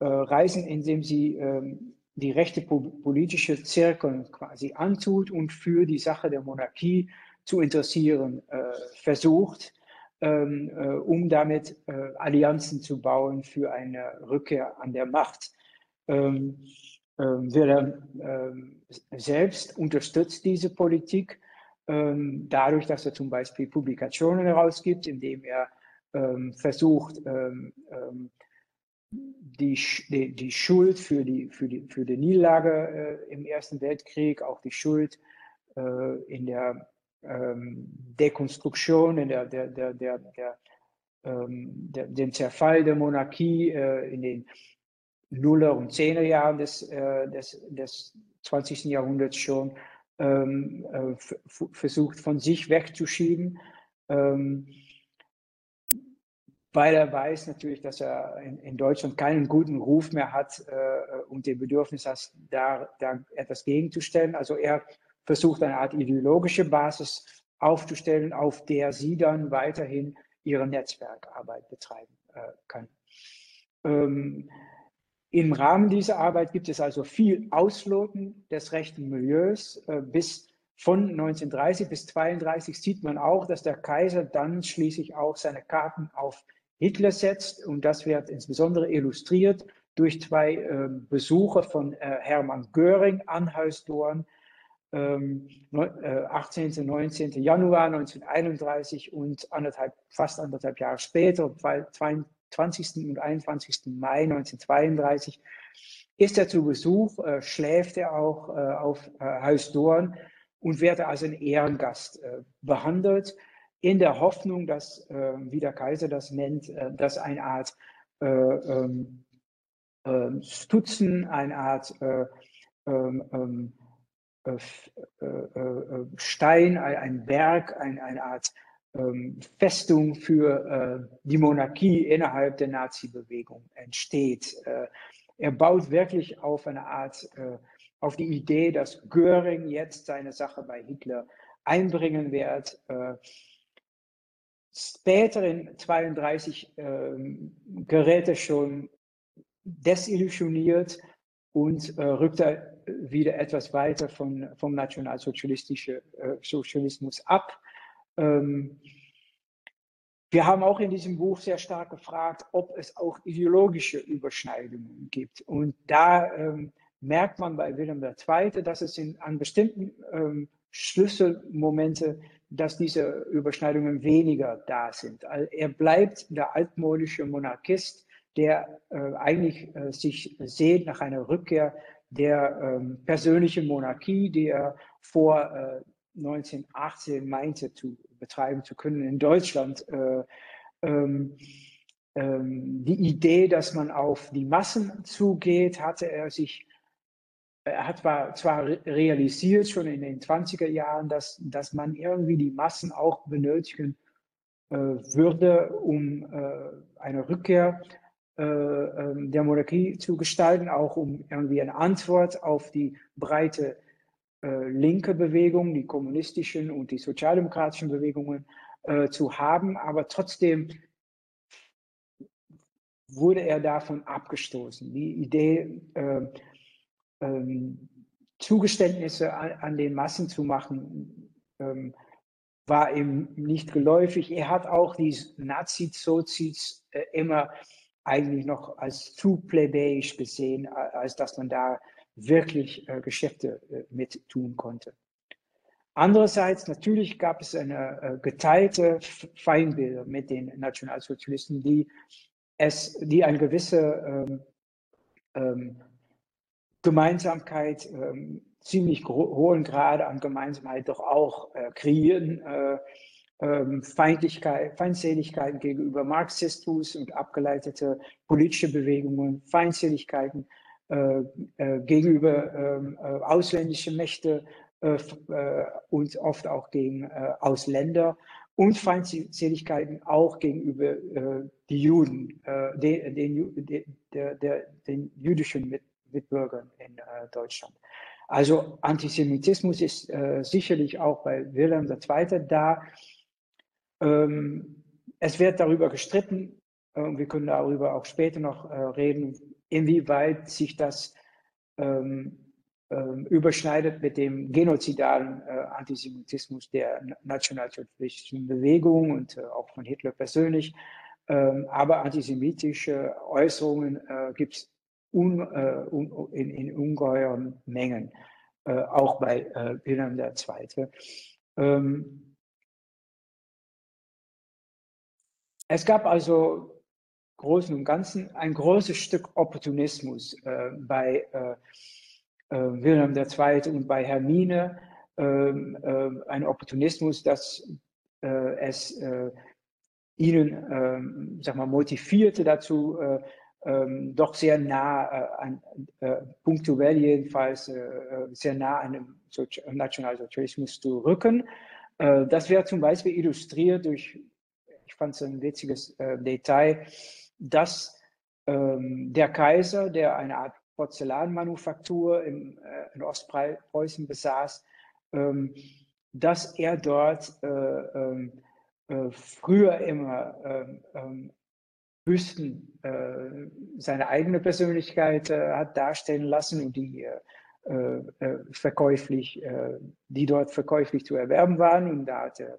Speaker 3: äh, Reisen, indem sie ähm, die rechte politische Zirkel quasi antut und für die Sache der Monarchie zu interessieren äh, versucht, äh, um damit äh, Allianzen zu bauen für eine Rückkehr an der Macht. Ähm, Wilhelm ähm, selbst unterstützt diese Politik ähm, dadurch, dass er zum Beispiel Publikationen herausgibt, indem er versucht, die, die, die, Schuld für die, für die, für die Niederlage äh, im Ersten Weltkrieg, auch die Schuld äh, in der ähm, Dekonstruktion, in der, der, der, der, der, dem Zerfall der Monarchie äh, in den Nuller- und Zehner Jahren des, äh, des, des 20. Jahrhunderts schon ähm, äh, versucht von sich wegzuschieben. Ähm, weil er weiß natürlich, dass er in, in Deutschland keinen guten Ruf mehr hat äh, und den Bedürfnis hat, da, da etwas gegenzustellen. Also er versucht eine Art ideologische Basis aufzustellen, auf der sie dann weiterhin ihre Netzwerkarbeit betreiben äh, kann. Ähm, Im Rahmen dieser Arbeit gibt es also viel Ausloten des rechten Milieus. Äh, bis von 1930 bis 1932 sieht man auch, dass der Kaiser dann schließlich auch seine Karten auf Hitler setzt. Und das wird insbesondere illustriert durch zwei äh, Besuche von äh, Hermann Göring an Heusdorn, ähm, 18. und 19. Januar 1931 und anderthalb, fast anderthalb Jahre später, 20. und 21. Mai 1932, ist er zu Besuch, äh, schläft er auch äh, auf äh, Heusdorn und wird als ein Ehrengast äh, behandelt in der Hoffnung, dass, äh, wie der Kaiser das nennt, äh, dass eine Art äh, ähm, ähm, Stutzen, eine Art äh, ähm, äh, äh, Stein, ein Berg, ein, eine Art Festung für die Monarchie innerhalb der Nazi-Bewegung entsteht. er baut wirklich auf eine Art, auf die Idee, dass Göring jetzt seine Sache bei Hitler einbringen wird später in 32 ähm, gerät er schon desillusioniert und äh, rückt er wieder etwas weiter von, vom nationalsozialistischen äh, Sozialismus ab. Ähm, wir haben auch in diesem Buch sehr stark gefragt, ob es auch ideologische Überschneidungen gibt. Und da ähm, merkt man bei Wilhelm II., dass es in, an bestimmten ähm, Schlüsselmomente dass diese Überschneidungen weniger da sind. Er bleibt der altmodische Monarchist, der äh, eigentlich äh, sich sehnt nach einer Rückkehr der ähm, persönlichen Monarchie, die er vor äh, 1918 meinte zu betreiben zu können in Deutschland. Äh, ähm, ähm, die Idee, dass man auf die Massen zugeht, hatte er sich er hat zwar realisiert schon in den 20er Jahren, dass, dass man irgendwie die Massen auch benötigen äh, würde, um äh, eine Rückkehr äh, ähm, der Monarchie zu gestalten, auch um irgendwie eine Antwort auf die breite äh, linke Bewegung, die kommunistischen und die sozialdemokratischen Bewegungen äh, zu haben. Aber trotzdem wurde er davon abgestoßen. Die Idee, äh, ähm, Zugeständnisse an, an, den Massen zu machen, ähm, war ihm nicht geläufig. Er hat auch die Nazi-Sozis äh, immer eigentlich noch als zu plebejisch gesehen, als dass man da wirklich äh, Geschäfte äh, mit tun konnte. Andererseits, natürlich gab es eine äh, geteilte Feindbilder mit den Nationalsozialisten, die, es, die eine gewisse ähm, ähm, Gemeinsamkeit, ähm, ziemlich hohen Grade an Gemeinsamkeit doch auch äh, kreieren. Äh, ähm, Feindlichkeit, Feindseligkeiten gegenüber Marxismus und abgeleitete politische Bewegungen, Feindseligkeiten gegenüber ähm, äh, ausländischen Mächten äh, äh, und oft auch gegen äh, Ausländer und Feindseligkeiten auch gegenüber die Juden, den, den, der, der, den jüdischen mit Mitbürgern in äh, Deutschland. Also Antisemitismus ist äh, sicherlich auch bei Wilhelm II. da. Ähm, es wird darüber gestritten, äh, wir können darüber auch später noch äh, reden, inwieweit sich das ähm, ähm, überschneidet mit dem genozidalen äh, Antisemitismus der nationalsozialistischen Bewegung und äh, auch von Hitler persönlich. Ähm, aber antisemitische Äußerungen äh, gibt es un, äh, un, in, in, ungeheuren Mengen, äh, auch bei äh, Wilhelm II. Ähm, es gab also Großen und Ganzen ein großes Stück Opportunismus bei äh, Wilhelm II. und bei Hermine ähm, äh, ein Opportunismus, dass äh, es ihnen, ähm, sag mal, motivierte dazu, ähm, doch sehr nah an, punktuell jedenfalls, sehr nah an dem Nationalsozialismus zu rücken. das wäre zum Beispiel illustriert durch, ich fand es ein witziges Detail, dass der Kaiser, der eine Art Porzellanmanufaktur im, äh, in Ostpreußen besaß, ähm, dass er dort äh, ähm, äh, früher immer ähm, ähm Büsten äh, seine eigene Persönlichkeit äh, hat darstellen lassen und die äh, verkäuflich, die dort verkäuflich zu erwerben waren und da hat er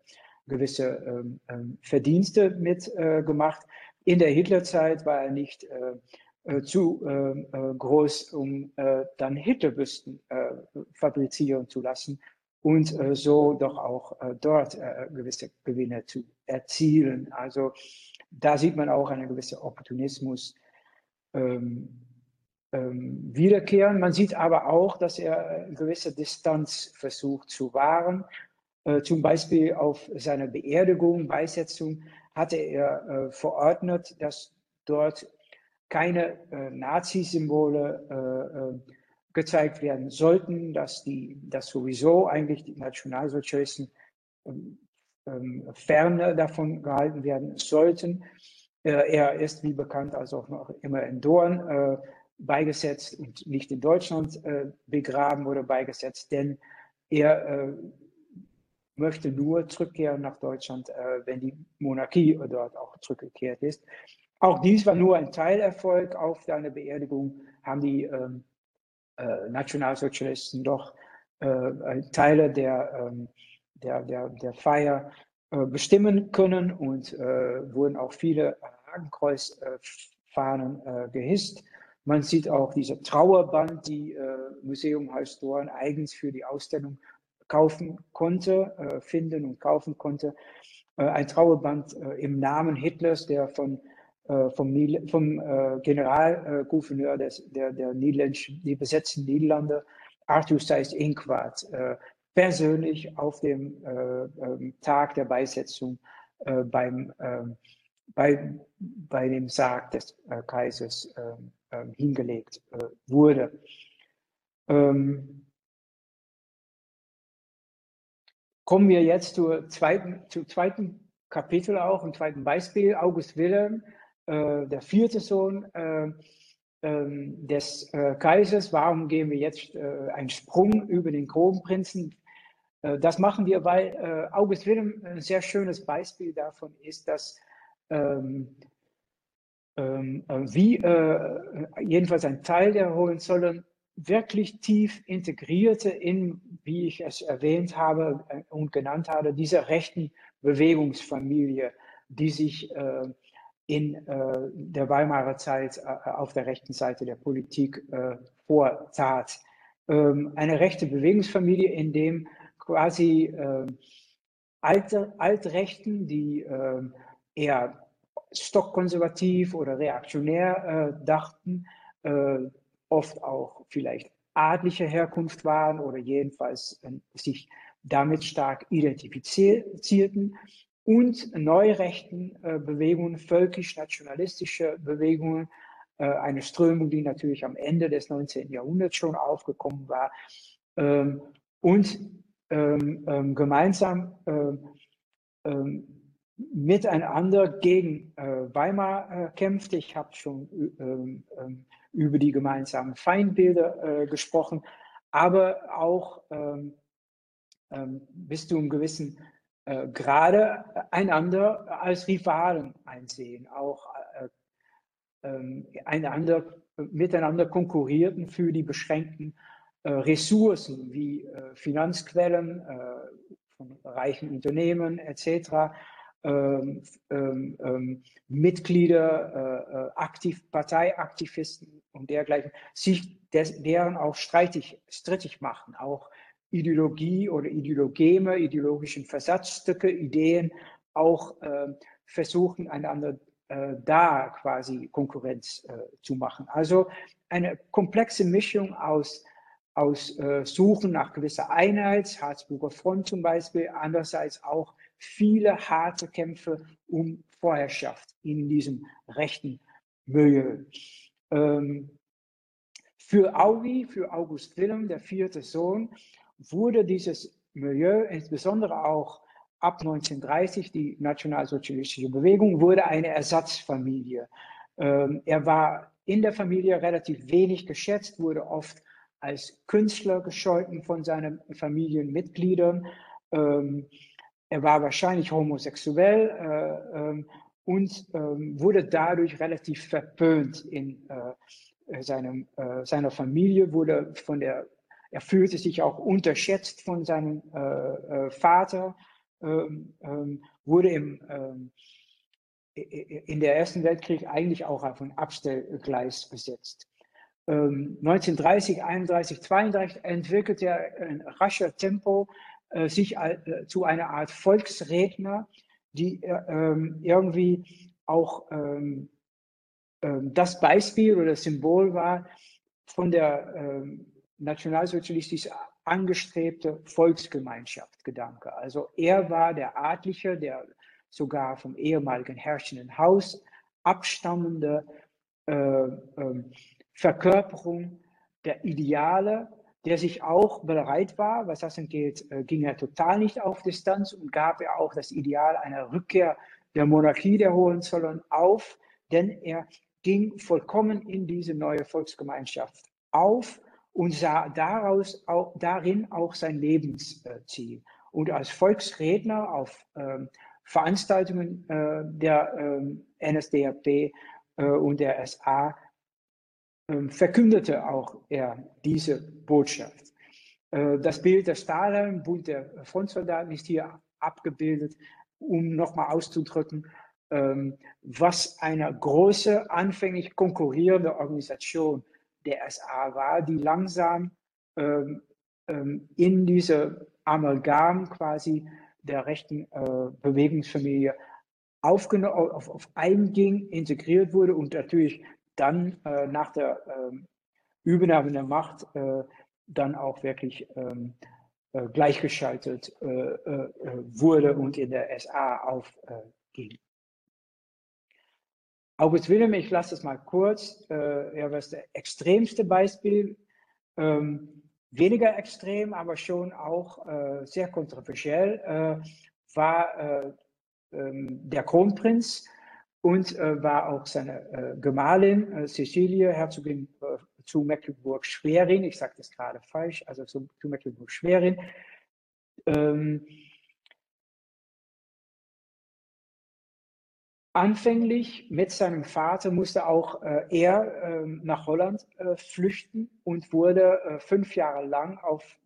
Speaker 3: gewisse ähm, ähm, Verdienste mitgemacht. In der Hitlerzeit war er nicht äh, zu äh, äh, groß, um dann Hitlerbüsten fabrizieren zu lassen und so doch auch dort gewisse Gewinne zu erzielen. Also da sieht man auch einen gewissen Opportunismus ähm, ähm, wiederkehren. Man sieht aber auch, dass er eine gewisse Distanz versucht zu wahren. Äh, zum Beispiel auf seiner Beerdigung, Beisetzung, hatte er äh, verordnet, dass dort keine äh, Nazi-Symbole äh, äh, gezeigt werden sollten, dass, die, dass sowieso eigentlich die Nationalsozialisten ähm, ähm, ferne davon gehalten werden sollten. Äh, er ist, wie bekannt, also auch noch immer in Dorn äh, beigesetzt und nicht in Deutschland begraben oder beigesetzt, denn er möchte nur zurückkehren nach Deutschland, wenn die Monarchie dort auch zurückgekehrt ist. Auch dies war nur ein Teilerfolg. Auf seiner Beerdigung haben die ähm, äh, Nationalsozialisten doch äh, Teile der, ähm, der, der, der Feier äh, bestimmen können und äh, wurden auch viele Hakenkreuzfahnen äh, gehisst. Man sieht auch diese Trauerband, die äh, Museum Heilsdorn eigens für die Ausstellung kaufen konnte, finden und kaufen konnte. ein Trauerband im Namen Hitlers, der von äh, vom, vom äh, Generalgouverneur des, der, der Niederländischen, die besetzten Niederlande, Arthur Seyss Inquart, äh, persönlich auf dem ähm, Tag der Beisetzung beim, ähm, bei, bei dem Sarg des Kaisers ähm, hingelegt wurde. Kommen wir jetzt zur zweiten, zum zweiten Kapitel auch, im zweiten Beispiel, August Wilhelm, äh, der vierte Sohn äh, ähm, des äh, Kaisers. Warum gehen wir jetzt einen Sprung über den Kronprinzen? das machen wir, weil August Wilhelm ein sehr schönes Beispiel davon ist, dass ähm, ähm, wie jedenfalls ein Teil der Hohenzollern wirklich tief integrierte in, wie ich es erwähnt habe und genannt habe, dieser rechten Bewegungsfamilie, die sich äh, in äh, der Weimarer Zeit äh, auf der rechten Seite der Politik äh, vortat. Ähm, eine rechte Bewegungsfamilie, in dem quasi äh, alte, Altrechten, die äh, eher stockkonservativ oder reaktionär äh, dachten, oft auch vielleicht adliche Herkunft waren oder jedenfalls sich damit stark identifizierten und neurechten äh, Bewegungen, völkisch-nationalistische Bewegungen, äh, eine Strömung, die natürlich am Ende des 19. Jahrhunderts schon aufgekommen war ähm, und ähm, ähm, gemeinsam miteinander gegen äh, Weimar kämpfte. Ich habe schon über die gemeinsamen Feindbilder gesprochen, aber auch ähm, ähm, bis zu einem gewissen äh, Grade einander als Rivalen einsehen, auch äh, ähm, einander, miteinander konkurrierten für die beschränkten äh, Ressourcen wie äh, Finanzquellen äh, von reichen Unternehmen etc. Ähm, ähm, ähm, Mitglieder, äh, äh, aktiv, Parteiaktivisten und dergleichen, sich des, deren auch streitig, strittig machen, auch Ideologie oder Ideologeme, ideologischen Versatzstücke, Ideen auch äh, versuchen, einander äh, da quasi Konkurrenz äh, zu machen. Also eine komplexe Mischung aus, aus äh, Suchen nach gewisser Einheit, Harzburger Front zum Beispiel, andererseits auch viele harte Kämpfe um Vorherrschaft in diesem rechten Milieu. Ähm, für Augi, für August Wilhelm, der vierte Sohn, wurde dieses Milieu, insbesondere auch ab 1930, die nationalsozialistische Bewegung, wurde eine Ersatzfamilie. Ähm, er war in der Familie relativ wenig geschätzt, wurde oft als Künstler gescholten von seinen Familienmitgliedern. Ähm, er war wahrscheinlich homosexuell äh, ähm, und ähm, wurde dadurch relativ verpönt in äh, seinem, äh, seiner Familie, wurde von der, er fühlte sich auch unterschätzt von seinem äh, äh, Vater, ähm, wurde im, in der Ersten Weltkrieg eigentlich auch auf ein Abstellgleis besetzt. 1930, 31, 32 entwickelte er in rascher Tempo äh, sich äh, zu einer Art Volksredner, die äh, ähm, irgendwie auch ähm, ähm, das Beispiel oder das Symbol war von der nationalsozialistisch angestrebte Volksgemeinschaft-Gedanke. Also er war der Adlige, der sogar vom ehemaligen herrschenden Haus abstammende äh, äh, Verkörperung der Ideale der sich auch bereit war, was das angeht, äh, ging er total nicht auf Distanz und gab er auch das Ideal einer Rückkehr der Monarchie der Hohenzollern auf, denn er ging vollkommen in diese neue Volksgemeinschaft auf und sah daraus auch, darin auch sein Lebensziel. Und als Volksredner auf ähm, Veranstaltungen äh, der ähm, NSDAP äh, und der SA verkündete auch er diese Botschaft. Äh, das Bild der Stalin, Bund der Frontsoldaten, ist hier abgebildet, um nochmal auszudrücken, ähm, was eine große, anfänglich konkurrierende Organisation der SA war, die langsam ähm, in diese Amalgam quasi der rechten äh, Bewegungsfamilie aufgenommen, auf, auf einging, integriert wurde und natürlich dann äh, nach der ähm, Übernahme der Macht äh, dann auch wirklich ähm, äh, gleichgeschaltet äh, äh, wurde und in der SA aufging. August Wilhelm, ich lasse es mal kurz, er war das extremste Beispiel, ähm, weniger extrem, aber schon auch sehr kontroversiell, war ähm, der Kronprinz, und äh, war auch seine äh, Gemahlin äh, Cecilie, Herzogin äh, zu Mecklenburg-Schwerin, ich sage das gerade falsch, also zu, zu Mecklenburg-Schwerin. Ähm, anfänglich mit seinem Vater musste auch äh, er ähm, nach Holland äh, flüchten und wurde fünf Jahre lang auf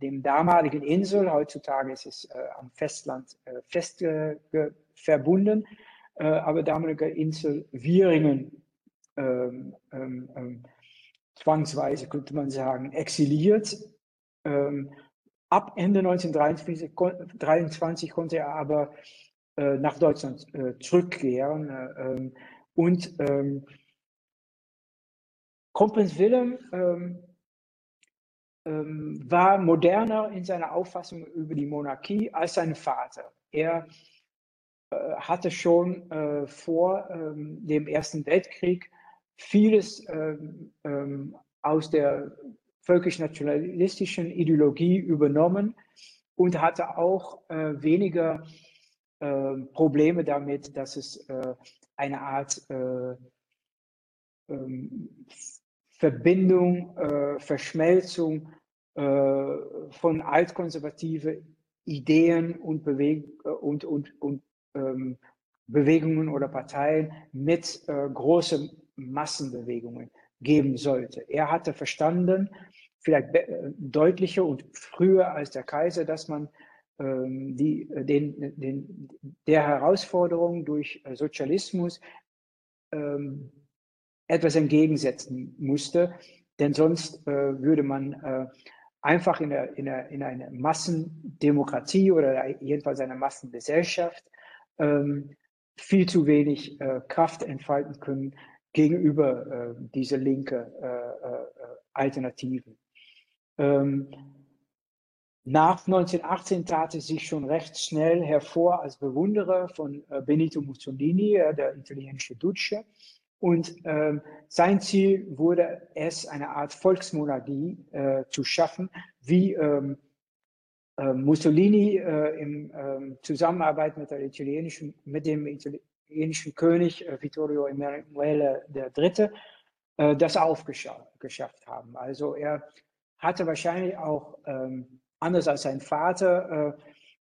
Speaker 3: dem damaligen Insel, heutzutage ist es am Festland fest verbunden, äh, aber damalige Insel Wieringen ähm, ähm, ähm, zwangsweise, könnte man sagen, exiliert. Ähm, ab Ende 1923 konnte er aber äh, nach Deutschland äh, zurückkehren äh, ähm, und ähm, Wilhelm ähm, war moderner in seiner Auffassung über die Monarchie als sein Vater. Er hatte schon äh, vor ähm, dem Ersten Weltkrieg vieles ähm, ähm, aus der völkisch-nationalistischen Ideologie übernommen und hatte auch äh, weniger äh, Probleme damit, dass es äh, eine Art äh, ähm, Verbindung, Verschmelzung von altkonservative Ideen und, Beweg und, und, und ähm, Bewegungen oder Parteien mit äh, großen Massenbewegungen geben sollte. Er hatte verstanden, vielleicht deutlicher und früher als der Kaiser, dass man ähm, die, den, den, der Herausforderung durch Sozialismus ähm, etwas entgegensetzen musste, denn sonst äh, würde man äh, einfach in, der, in, der, in einer Massendemokratie oder jedenfalls einer Massengesellschaft ähm, viel zu wenig äh, Kraft entfalten können gegenüber äh, diese linke äh, äh Alternativen. Ähm, nach 1918 tat er sich schon recht schnell hervor als Bewunderer von äh, Benito Mussolini, äh, der italienische Duce. Und ähm, sein Ziel wurde es, eine Art Volksmonarchie zu schaffen, wie ähm, äh, Mussolini äh, in ähm, Zusammenarbeit mit, der italienischen, mit dem italienischen König äh, Vittorio Emanuele III. Äh, das aufgeschafft haben. Also er hatte wahrscheinlich auch, ähm, anders als sein Vater,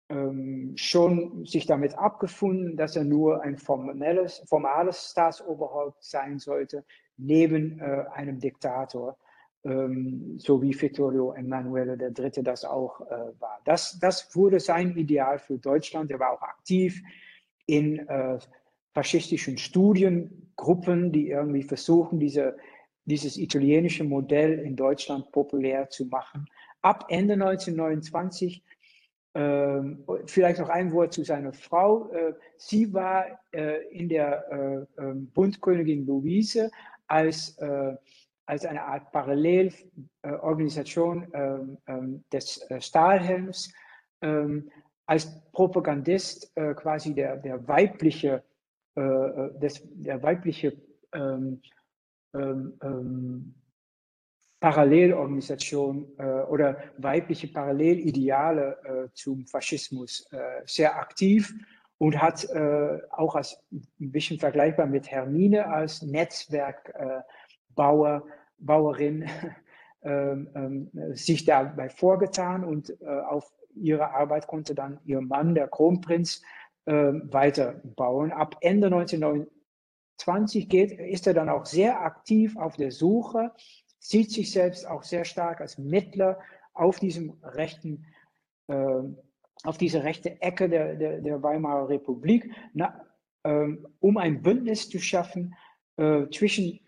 Speaker 3: äh, ähm, schon sich damit abgefunden, dass er nur ein formelles, formales Staatsoberhaupt sein sollte, neben äh, einem Diktator, ähm, so wie Vittorio Emanuele III. das auch äh, war. Das, das wurde sein Ideal für Deutschland. Er war auch aktiv in äh, faschistischen Studiengruppen, die irgendwie versuchen, diese, dieses italienische Modell in Deutschland populär zu machen. Ab Ende 1929 ähm, vielleicht noch ein Wort zu seiner Frau. Äh, sie war äh, in der äh, ähm, Bundkönigin Luise als, äh, als eine Art Parallelorganisation ähm, ähm, des äh, Stahlhelms, ähm, als Propagandist äh, quasi der, der weibliche, des, der weibliche Parallelorganisation äh, oder weibliche Parallelideale äh, zum Faschismus äh, sehr aktiv und hat äh, auch als ein bisschen vergleichbar mit Hermine als Netzwerkbauer, äh, Bauerin ähm, ähm, sich dabei vorgetan und äh, auf ihre Arbeit konnte dann ihr Mann, der Kronprinz, ähm, weiterbauen. Ab Ende 1929 geht, ist er dann auch sehr aktiv auf der Suche sieht sich selbst auch sehr stark als Mittler auf diesem rechten, äh, auf diese rechte Ecke der, der, der Weimarer Republik, na, äh, um ein Bündnis zu schaffen äh, zwischen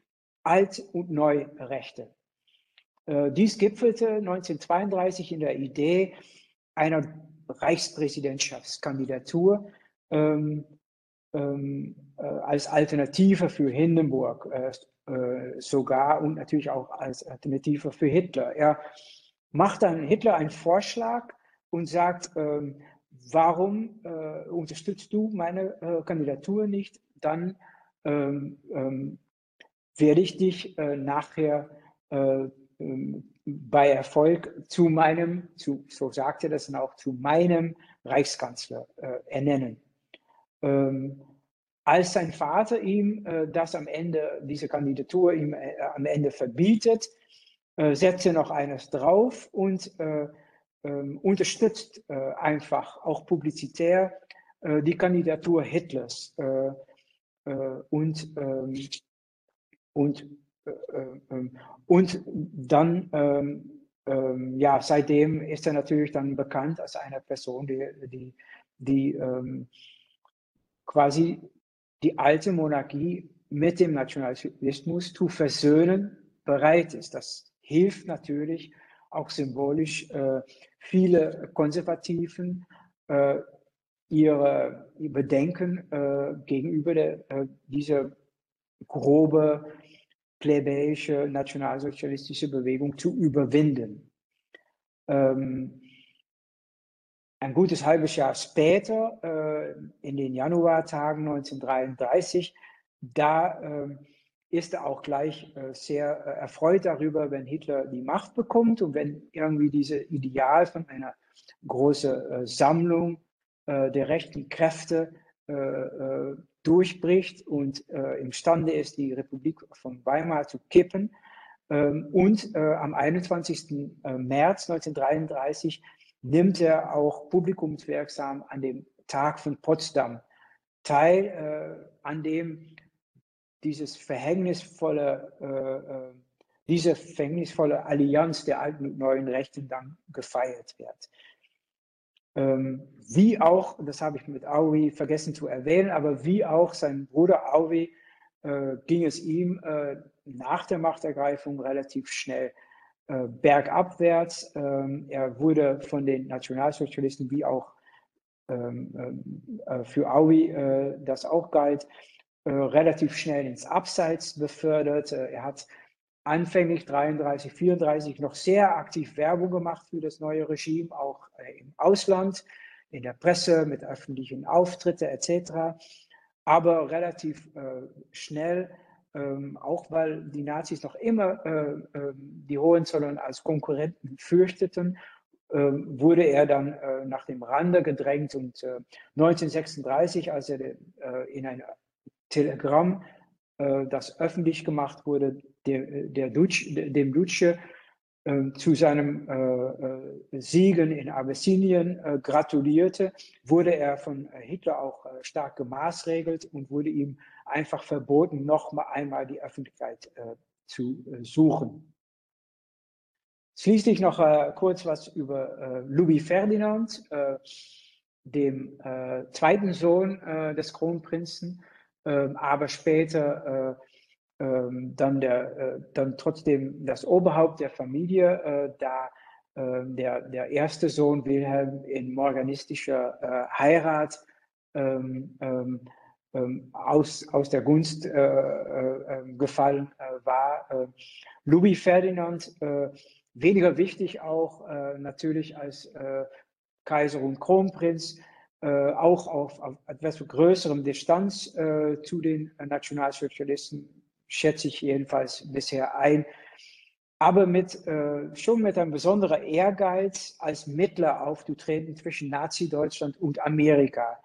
Speaker 3: Alt- und Neurechte. Äh, dies gipfelte 1932 in der Idee einer Reichspräsidentschaftskandidatur ähm, ähm, äh, als Alternative für Hindenburg. Äh, äh, sogar und natürlich auch als Alternative für Hitler. Er macht dann Hitler einen Vorschlag und sagt, ähm, warum äh, unterstützt du meine äh, Kandidatur nicht? Dann ähm, ähm, werde ich dich äh, nachher äh, ähm, bei Erfolg zu meinem, zu, so sagt er das dann auch, zu meinem Reichskanzler äh, ernennen. Ähm, als sein Vater ihm äh, das am Ende, diese Kandidatur ihm äh, am Ende verbietet, äh, setzt er noch eines drauf und äh, ähm, unterstützt einfach auch publizitär die Kandidatur Hitlers. und, ähm, und, ähm, und dann, ähm, ja, seitdem ist er natürlich dann bekannt als eine Person, die, die, die quasi die alte Monarchie mit dem Nationalismus zu versöhnen bereit ist. Das hilft natürlich auch symbolisch äh, viele Konservativen äh, ihre, ihr Bedenken äh, gegenüber der, äh, dieser grobe plebejische nationalsozialistische Bewegung zu überwinden. Ähm, ein gutes halbes Jahr später, äh, in den Januartagen 1933, da äh, ist er auch gleich äh, sehr äh, erfreut darüber, wenn Hitler die Macht bekommt und wenn irgendwie diese Ideal von einer großen äh, Sammlung äh, der rechten Kräfte durchbricht und imstande ist, die Republik von Weimar zu kippen. Ähm, und äh, am 21. Äh, März 1933 nimmt er auch publikumswirksam an dem Tag von Potsdam teil, äh, an dem dieses verhängnisvolle, äh, äh, diese verhängnisvolle Allianz der alten und neuen Rechten dann gefeiert wird. Ähm, wie auch, das habe ich mit Aui vergessen zu erwähnen, aber wie auch sein Bruder Aui äh, ging es ihm äh, nach der Machtergreifung relativ schnell äh, bergabwärts. Ähm, er wurde von den Nationalsozialisten wie auch ähm, äh, für Aui äh, das auch galt, äh, relativ schnell ins Abseits befördert. er hat anfänglich 33, 34 noch sehr aktiv Werbung gemacht für das neue Regime, auch im Ausland, in der Presse, mit öffentlichen Auftritten etc. Aber relativ schnell ähm, auch weil die Nazis noch immer äh, äh, die Hohenzollern als Konkurrenten fürchteten, äh, wurde er dann äh, nach dem Rande gedrängt und 1936, äh, als er äh, in ein Telegramm, das öffentlich gemacht wurde, der, der Dutsch, dem Dutsche zu seinem Siegen in Abessinien gratulierte, wurde er von Hitler auch stark gemaßregelt und wurde ihm einfach verboten, noch mal einmal die Öffentlichkeit äh, zu äh, suchen. Schließlich noch äh, kurz was über äh, Louis Ferdinand, äh, dem äh, zweiten Sohn des Kronprinzen, ähm, aber später ähm, dann, der, dann trotzdem das Oberhaupt der Familie, da ähm, der, der erste Sohn Wilhelm in morganistischer Heirat ähm, ähm, ähm, aus, aus der Gunst äh, äh, ähm, gefallen äh, war. Äh, Louis Ferdinand, äh, weniger wichtig auch äh, natürlich als Kaiser und Kronprinz, auch auf, auf etwas größerem Distanz zu den Nationalsozialisten, schätze ich jedenfalls bisher ein, aber mit, schon mit einem besonderen Ehrgeiz als Mittler aufzutreten zwischen Nazi-Deutschland und Amerika.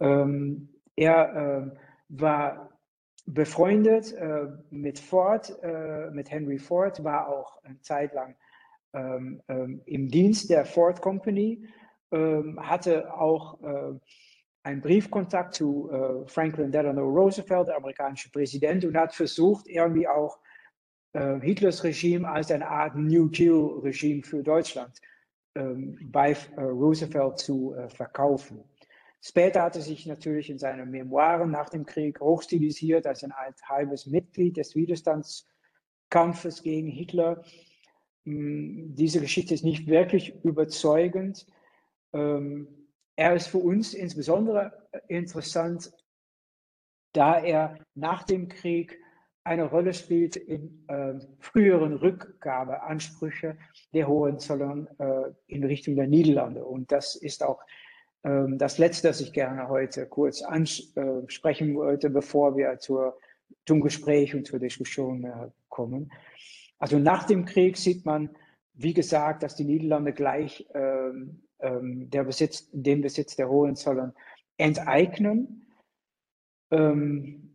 Speaker 3: Ähm, er äh, war befreundet äh, mit Ford, äh, mit Henry Ford, war auch eine Zeit lang ähm, ähm, im Dienst der Ford Company, hatte auch äh, einen Briefkontakt zu äh, Franklin Delano Roosevelt, der amerikanische Präsident, und hat versucht, irgendwie auch äh, Hitlers Regime als eine Art New Deal-Regime für Deutschland ähm, bei Roosevelt zu verkaufen. Später hat er sich natürlich in seinen Memoiren nach dem Krieg hochstilisiert als ein halbes Mitglied des Widerstandskampfes gegen Hitler. Hm, diese Geschichte ist nicht wirklich überzeugend. Ähm, er ist für uns insbesondere interessant, da er nach dem Krieg eine Rolle spielt in äh, früheren Rückgabeansprüche der Hohenzollern äh, in Richtung der Niederlande. Und das ist auch ähm, das Letzte, das ich gerne heute kurz ansprechen wollte, bevor wir zur, zum Gespräch und zur Diskussion äh, kommen. Also nach dem Krieg sieht man, wie gesagt, dass die Niederlande gleich ähm, ähm, der Besitz, den Besitz der Hohenzollern enteignen. Ähm,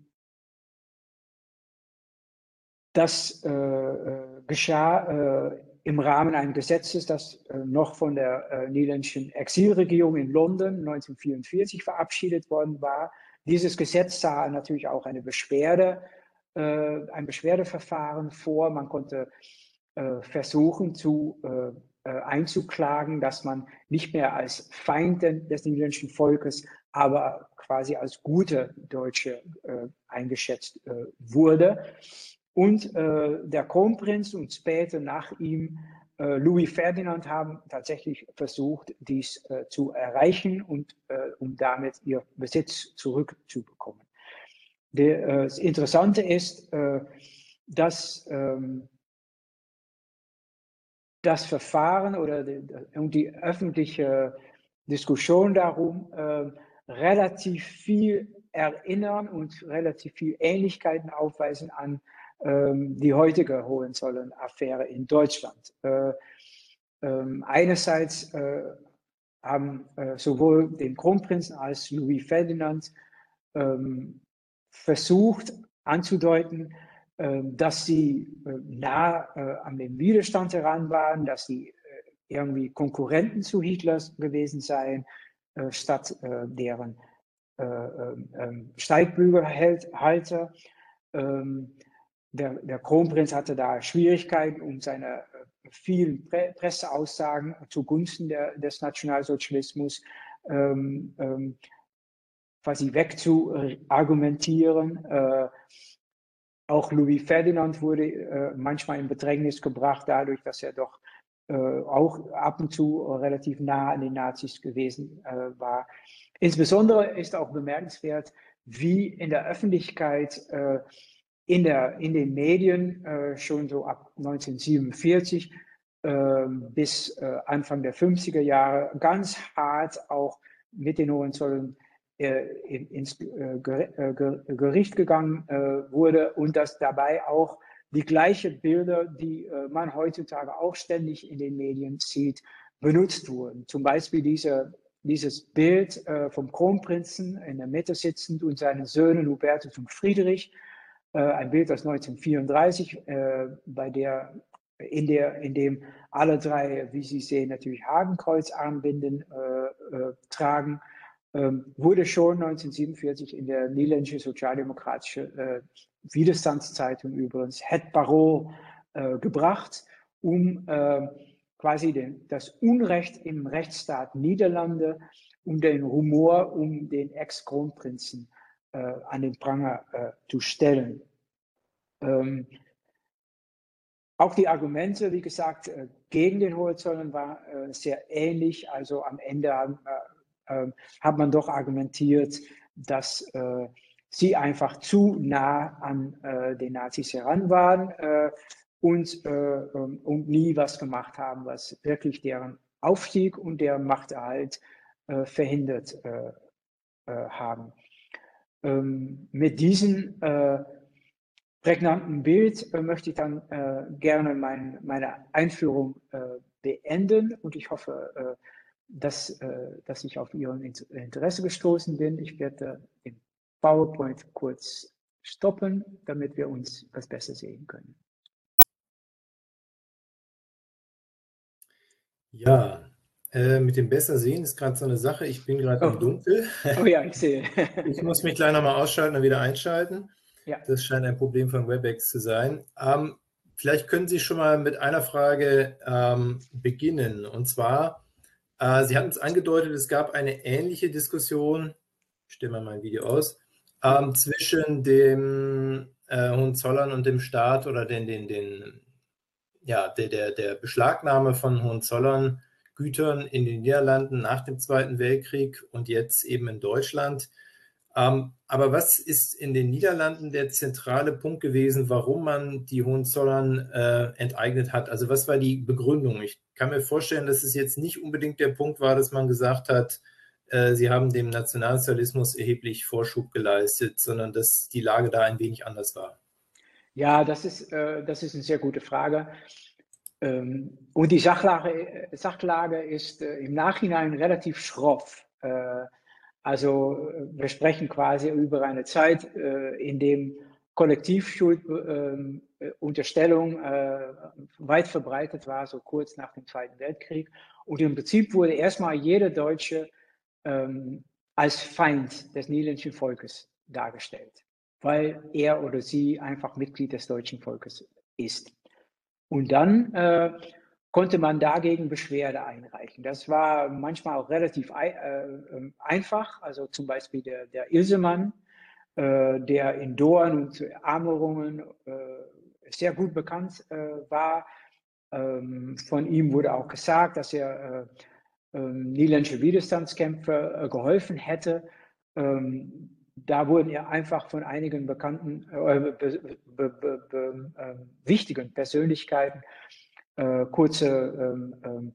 Speaker 3: das äh, äh, geschah äh, im Rahmen eines Gesetzes, das äh, noch von der äh, niederländischen Exilregierung in London 1944 verabschiedet worden war. Dieses Gesetz sah natürlich auch eine Beschwerde, äh, ein Beschwerdeverfahren vor. Man konnte versuchen zu einzuklagen, dass man nicht mehr als Feind des niederländischen Volkes, aber quasi als gute Deutsche eingeschätzt wurde. Und äh, der Kronprinz und später nach ihm äh, Louis Ferdinand haben tatsächlich versucht, dies äh, zu erreichen und äh, um damit ihr Besitz zurückzubekommen. Äh, das Interessante ist, äh, dass ähm, das Verfahren oder die, die öffentliche Diskussion darum relativ viel erinnern und relativ viel Ähnlichkeiten aufweisen an ähm, die heutige Hohenzollern-Affäre in Deutschland. Äh, ähm, einerseits äh, haben äh, sowohl den Kronprinzen als Louis Ferdinand ähm, versucht anzudeuten, dass sie äh, nah äh, an den Widerstand heran waren, dass sie äh, irgendwie Konkurrenten zu Hitler gewesen seien, statt deren ähm, Steigbügelhalter. Der, der, Kronprinz hatte da Schwierigkeiten, um seine vielen Pre Presseaussagen zugunsten des Nationalsozialismus ähm, ähm, quasi wegzuargumentieren. Auch Louis Ferdinand wurde äh, manchmal in Bedrängnis gebracht, dadurch, dass er doch äh, auch ab und zu relativ nah an den Nazis gewesen äh, war. Insbesondere ist auch bemerkenswert, wie in der Öffentlichkeit, äh, in, der, in den Medien äh, schon so ab 1947 ähm, bis äh, Anfang der 50er Jahre ganz hart auch mit den Hohenzollern äh, ins äh, Gericht gegangen wurde und dass dabei auch die gleichen Bilder, die man heutzutage auch ständig in den Medien sieht, benutzt wurden. Zum Beispiel diese, dieses Bild vom Kronprinzen in der Mitte sitzend und seinen Söhnen Hubertus und Friedrich, ein Bild aus 1934, bei der in, der, in dem alle drei, wie Sie sehen, natürlich Hakenkreuzarmbinden äh, äh, tragen, wurde schon 1947 in der niederländischen sozialdemokratische äh, Widerstandszeitung übrigens Het Parool äh, gebracht, um äh, quasi den, das Unrecht im Rechtsstaat Niederlande und den Rumor um den Ex-Kronprinzen äh, an den Pranger äh, zu stellen. Ähm, auch die Argumente, wie gesagt, äh, gegen den Hohenzollern waren sehr ähnlich. Also am Ende äh, hat man doch argumentiert, dass sie einfach zu nah an den Nazis heran waren und, ähm, und nie was gemacht haben, was wirklich deren Aufstieg und deren Machterhalt verhindert haben. Ähm, mit diesen prägnanten Bild äh, möchte ich dann äh, gerne mein, meine Einführung äh, beenden und ich hoffe, äh, dass, äh, dass ich auf Ihren Interesse gestoßen bin. Ich werde den PowerPoint kurz stoppen, damit wir uns das besser sehen können.
Speaker 2: Ja, äh, mit dem besser sehen ist gerade so eine Sache. Ich bin gerade oh. im Dunkel.
Speaker 3: Oh ja, ich sehe.
Speaker 2: ich muss mich gleich nochmal ausschalten und wieder einschalten. Ja. Das scheint ein Problem von WebEx zu sein. Ähm, vielleicht können Sie schon mal mit einer Frage ähm, beginnen. Und zwar, Sie hatten es angedeutet, es gab eine ähnliche Diskussion, ich mal mein Video aus, ähm, zwischen dem äh, Hohenzollern und dem Staat oder den, den, den, ja, der, der, der Beschlagnahme von Hohenzollern Gütern in den Niederlanden nach dem Zweiten Weltkrieg und jetzt eben in Deutschland. Ähm, aber was ist in den Niederlanden der zentrale Punkt gewesen, warum man die Hohenzollern äh, enteignet hat? Also was war die Begründung? Ich kann mir vorstellen, dass es jetzt nicht unbedingt der Punkt war, dass man gesagt hat, äh, sie haben dem Nationalsozialismus erheblich Vorschub geleistet, sondern dass die Lage da ein wenig anders war.
Speaker 3: Ja, das ist, äh, das ist eine sehr gute Frage. Ähm, und die Sachlage, Sachlage ist äh, im Nachhinein relativ schroff. Äh, also wir sprechen quasi über eine Zeit, äh, in dem Kollektivschuldunterstellung äh, äh, weit verbreitet war, so kurz nach dem Zweiten Weltkrieg. Und im Prinzip wurde erstmal jeder Deutsche ähm, als Feind des niederländischen Volkes dargestellt, weil er oder sie einfach Mitglied des deutschen Volkes ist. Und dann äh, konnte man dagegen Beschwerde einreichen. Das war manchmal auch relativ äh, ähm, einfach. Also zum Beispiel der, der Ilsemann, äh, der in Dorn und Ammerungen äh, sehr gut bekannt äh, war. Ähm, von ihm wurde auch gesagt, dass er äh, ähm, niederländische Widerstandskämpfer äh, geholfen hätte. Da wurden ja einfach von einigen bekannten, be, be, be, wichtigen Persönlichkeiten äh, kurze ähm, ähm,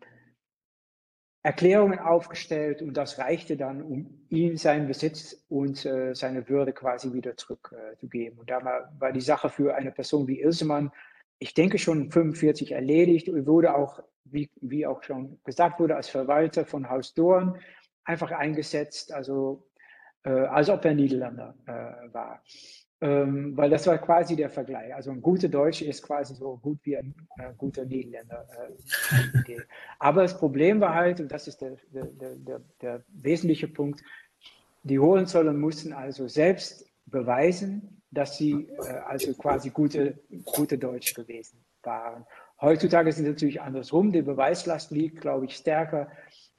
Speaker 3: Erklärungen aufgestellt und das reichte dann, um ihm seinen Besitz und äh, seine Würde quasi wieder zurückzugeben. Äh, und da war, die Sache für eine Person wie Ilsemann, ich denke schon 45 erledigt und wurde auch, wie, wie auch schon gesagt wurde, als Verwalter von Haus Dorn einfach eingesetzt, also äh, als ob er Niederländer äh, war. Ähm, weil das war quasi der Vergleich. Also ein guter Deutsch ist quasi so gut wie ein äh, guter Niederländer. Äh, Aber das Problem war halt, und das ist der, der, der, der wesentliche Punkt, die Hohenzollern mussten also selbst beweisen, dass sie äh, also quasi gute, gute Deutsch gewesen waren. Heutzutage ist es natürlich andersrum. Die Beweislast liegt, glaube ich, stärker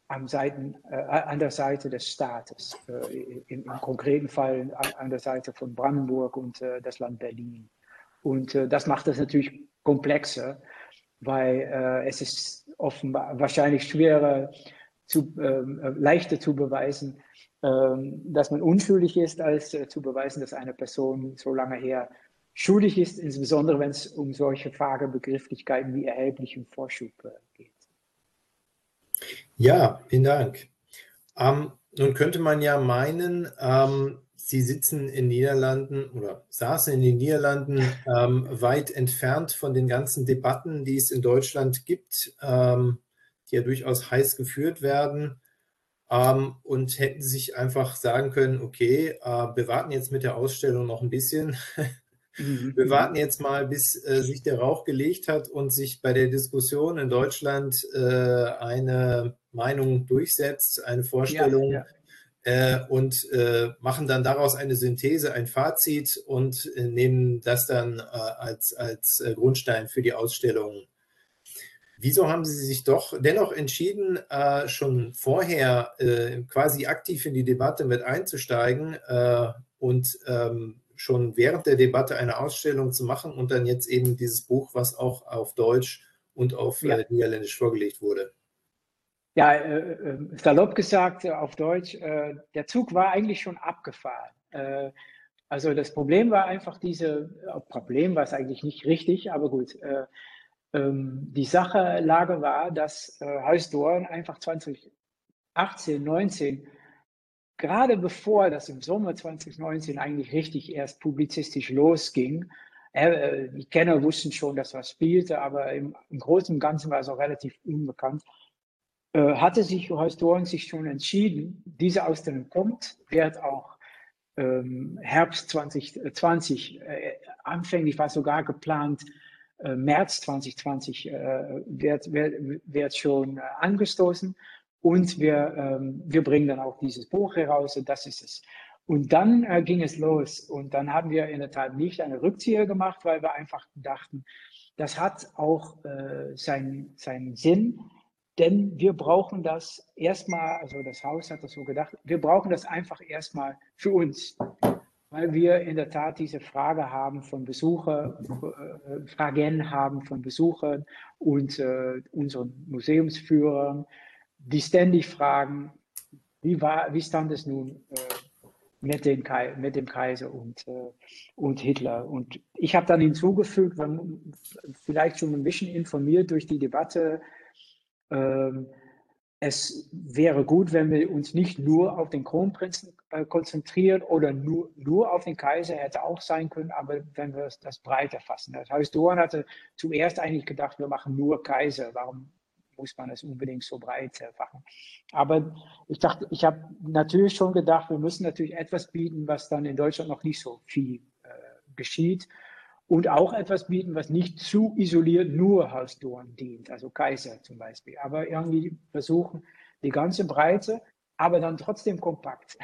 Speaker 3: am Seiten, äh, an der Seite des Staates, äh, im, im, konkreten Fall an, an, der Seite von Brandenburg und äh, das Land Berlin. Und äh, das macht es natürlich komplexer, weil äh, es ist offenbar wahrscheinlich schwerer, zu, ähm, äh, leichter zu beweisen, ähm, dass man unschuldig ist, als zu beweisen, dass eine Person so lange her schuldig ist, insbesondere wenn es um solche vage Begrifflichkeiten wie erheblichem Vorschub geht.
Speaker 2: Ja, vielen Dank. Ähm, nun könnte man ja meinen, ähm, Sie sitzen in Niederlanden oder saßen in den Niederlanden ähm, weit entfernt von den ganzen Debatten, die es in Deutschland gibt, ähm, die ja durchaus heiß geführt werden ähm, und hätten sich einfach sagen können, okay, äh, wir warten jetzt mit der Ausstellung noch ein bisschen. Mhm. Wir warten jetzt mal, bis äh, sich der Rauch gelegt hat und sich bei der Diskussion in Deutschland äh, eine Meinung durchsetzt, eine Vorstellung ja, ja. Äh, und äh, machen dann daraus eine Synthese, ein Fazit und äh, nehmen das dann äh, als, als Grundstein für die Ausstellung. Wieso haben Sie sich doch dennoch entschieden, schon vorher quasi aktiv in die Debatte mit einzusteigen und ähm, schon während der Debatte eine Ausstellung zu machen und dann jetzt eben dieses Buch, was auch auf Deutsch und auf ja. äh, Niederländisch vorgelegt wurde.
Speaker 3: Ja, äh, äh, salopp gesagt äh, auf Deutsch, äh, der Zug war eigentlich schon abgefahren. Äh, also das Problem war einfach diese, Problem war es eigentlich nicht richtig, aber gut. Ähm, die Sache Lage war, dass äh, Haus Dorn einfach 2018, 19 gerade bevor das im Sommer 2019 eigentlich richtig erst publizistisch losging, äh, die Kenner wussten schon, dass was spielte, aber im, im Großen und Ganzen war es auch relativ unbekannt, äh, hatte sich Historien sich schon entschieden, diese Ausstellung kommt, wird auch ähm, Herbst 2020, äh, anfänglich war sogar geplant, äh, März 2020 äh, wird, wird, wird schon äh, angestoßen. Und wir, ähm, wir bringen dann auch dieses Buch heraus und das ist es. Und dann äh, ging es los. Und dann haben wir in der Tat nicht eine Rückzieher gemacht, weil wir einfach dachten, das hat auch äh, seinen, seinen Sinn, denn wir brauchen das erstmal, also das Haus hat das so gedacht, wir brauchen das einfach erstmal für uns, weil wir in der Tat diese Frage haben von Besucher, äh, Fragen haben von Besuchern und äh, unseren Museumsführern die ständig fragen, wie, war, wie stand es nun äh, mit, den mit, dem Kaiser und, äh, und Hitler. Und ich habe dann hinzugefügt, vielleicht schon ein bisschen informiert durch die Debatte, äh, es wäre gut, wenn wir uns nicht nur auf den Kronprinzen äh, konzentrieren oder nur, nur auf den Kaiser, hätte auch sein können, aber wenn wir das breiter fassen. Das heißt, Dohan hatte zuerst eigentlich gedacht, wir machen nur Kaiser. Warum muss man es unbedingt so breit machen. Aber ich dachte, ich habe natürlich schon gedacht, wir müssen natürlich etwas bieten, was dann in Deutschland noch nicht so viel äh, geschieht. Und auch etwas bieten, was nicht zu isoliert nur Hausdorn dient, also Kaiser zum Beispiel. Aber irgendwie versuchen, die ganze Breite, aber dann trotzdem kompakt.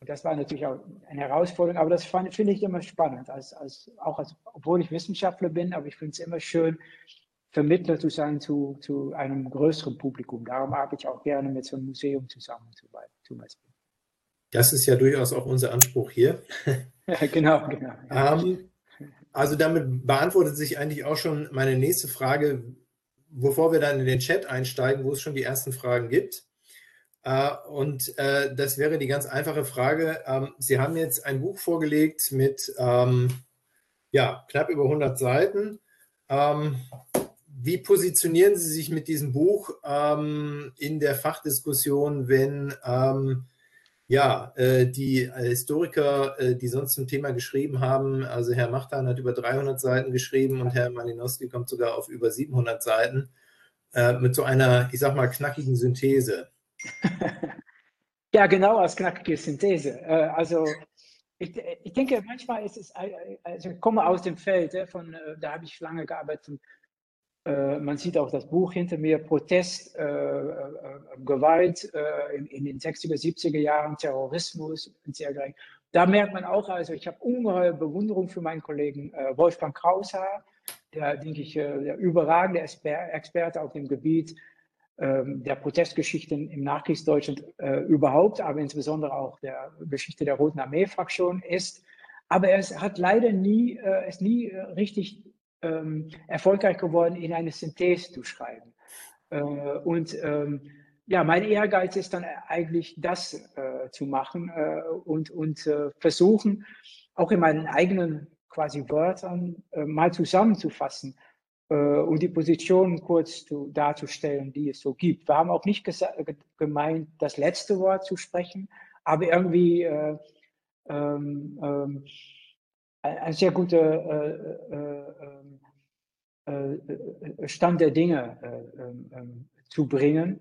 Speaker 3: Und das war natürlich auch eine Herausforderung, aber das finde ich immer spannend, als, als, auch als, obwohl ich Wissenschaftler bin, aber ich finde es immer schön, Vermittler zu sein zu, zu einem größeren Publikum. Darum arbeite ich auch gerne mit so einem Museum zusammen zum Beispiel.
Speaker 2: Das ist ja durchaus auch unser Anspruch hier.
Speaker 3: Ja, genau, genau.
Speaker 2: Ähm, also damit beantwortet sich eigentlich auch schon meine nächste Frage, bevor wir dann in den Chat einsteigen, wo es schon die ersten Fragen gibt. Äh, und äh, das wäre die ganz einfache Frage. Ähm, Sie haben jetzt ein Buch vorgelegt mit ähm, ja, knapp über 100 Seiten. Wie positionieren Sie sich mit diesem Buch ähm, in der Fachdiskussion, wenn ähm, ja, äh, die Historiker, äh, die sonst zum Thema geschrieben haben, also Herr Machtan hat über 300 Seiten geschrieben und Herr Malinowski kommt sogar auf über 700 Seiten, äh, mit so einer, ich sag mal, knackigen Synthese.
Speaker 3: ja, genau, als knackige Synthese. Äh, also ich, ich, denke, manchmal ist es, also ich komme aus dem Feld, von, da habe ich lange gearbeitet. Man sieht auch das Buch hinter mir, Protest, Gewalt in, in den 60er, 70er Jahren, Terrorismus und sehr gleich. Da merkt man auch, also ich habe ungeheure Bewunderung für meinen Kollegen Wolfgang Kraushaar, der, denke ich, der überragende Experte auf dem Gebiet ähm, der Protestgeschichten im Nachkriegsdeutschland äh, überhaupt, aber insbesondere auch der Geschichte der Roten Armee-Fraktion ist. Aber er hat leider nie, äh, ist nie äh, richtig ähm, erfolgreich geworden, in eine Synthese zu schreiben. Äh, und ähm, ja, mein Ehrgeiz ist dann eigentlich das äh, zu machen äh, und, und versuchen, auch in meinen eigenen quasi Wörtern mal zusammenzufassen, äh, und die Position kurz zu, darzustellen, die es so gibt. Wir haben auch nicht gemeint, das letzte Wort zu sprechen, aber irgendwie äh, ähm, ähm, ein sehr guter äh, äh, äh, Stand der Dinge ähm, ähm, zu bringen.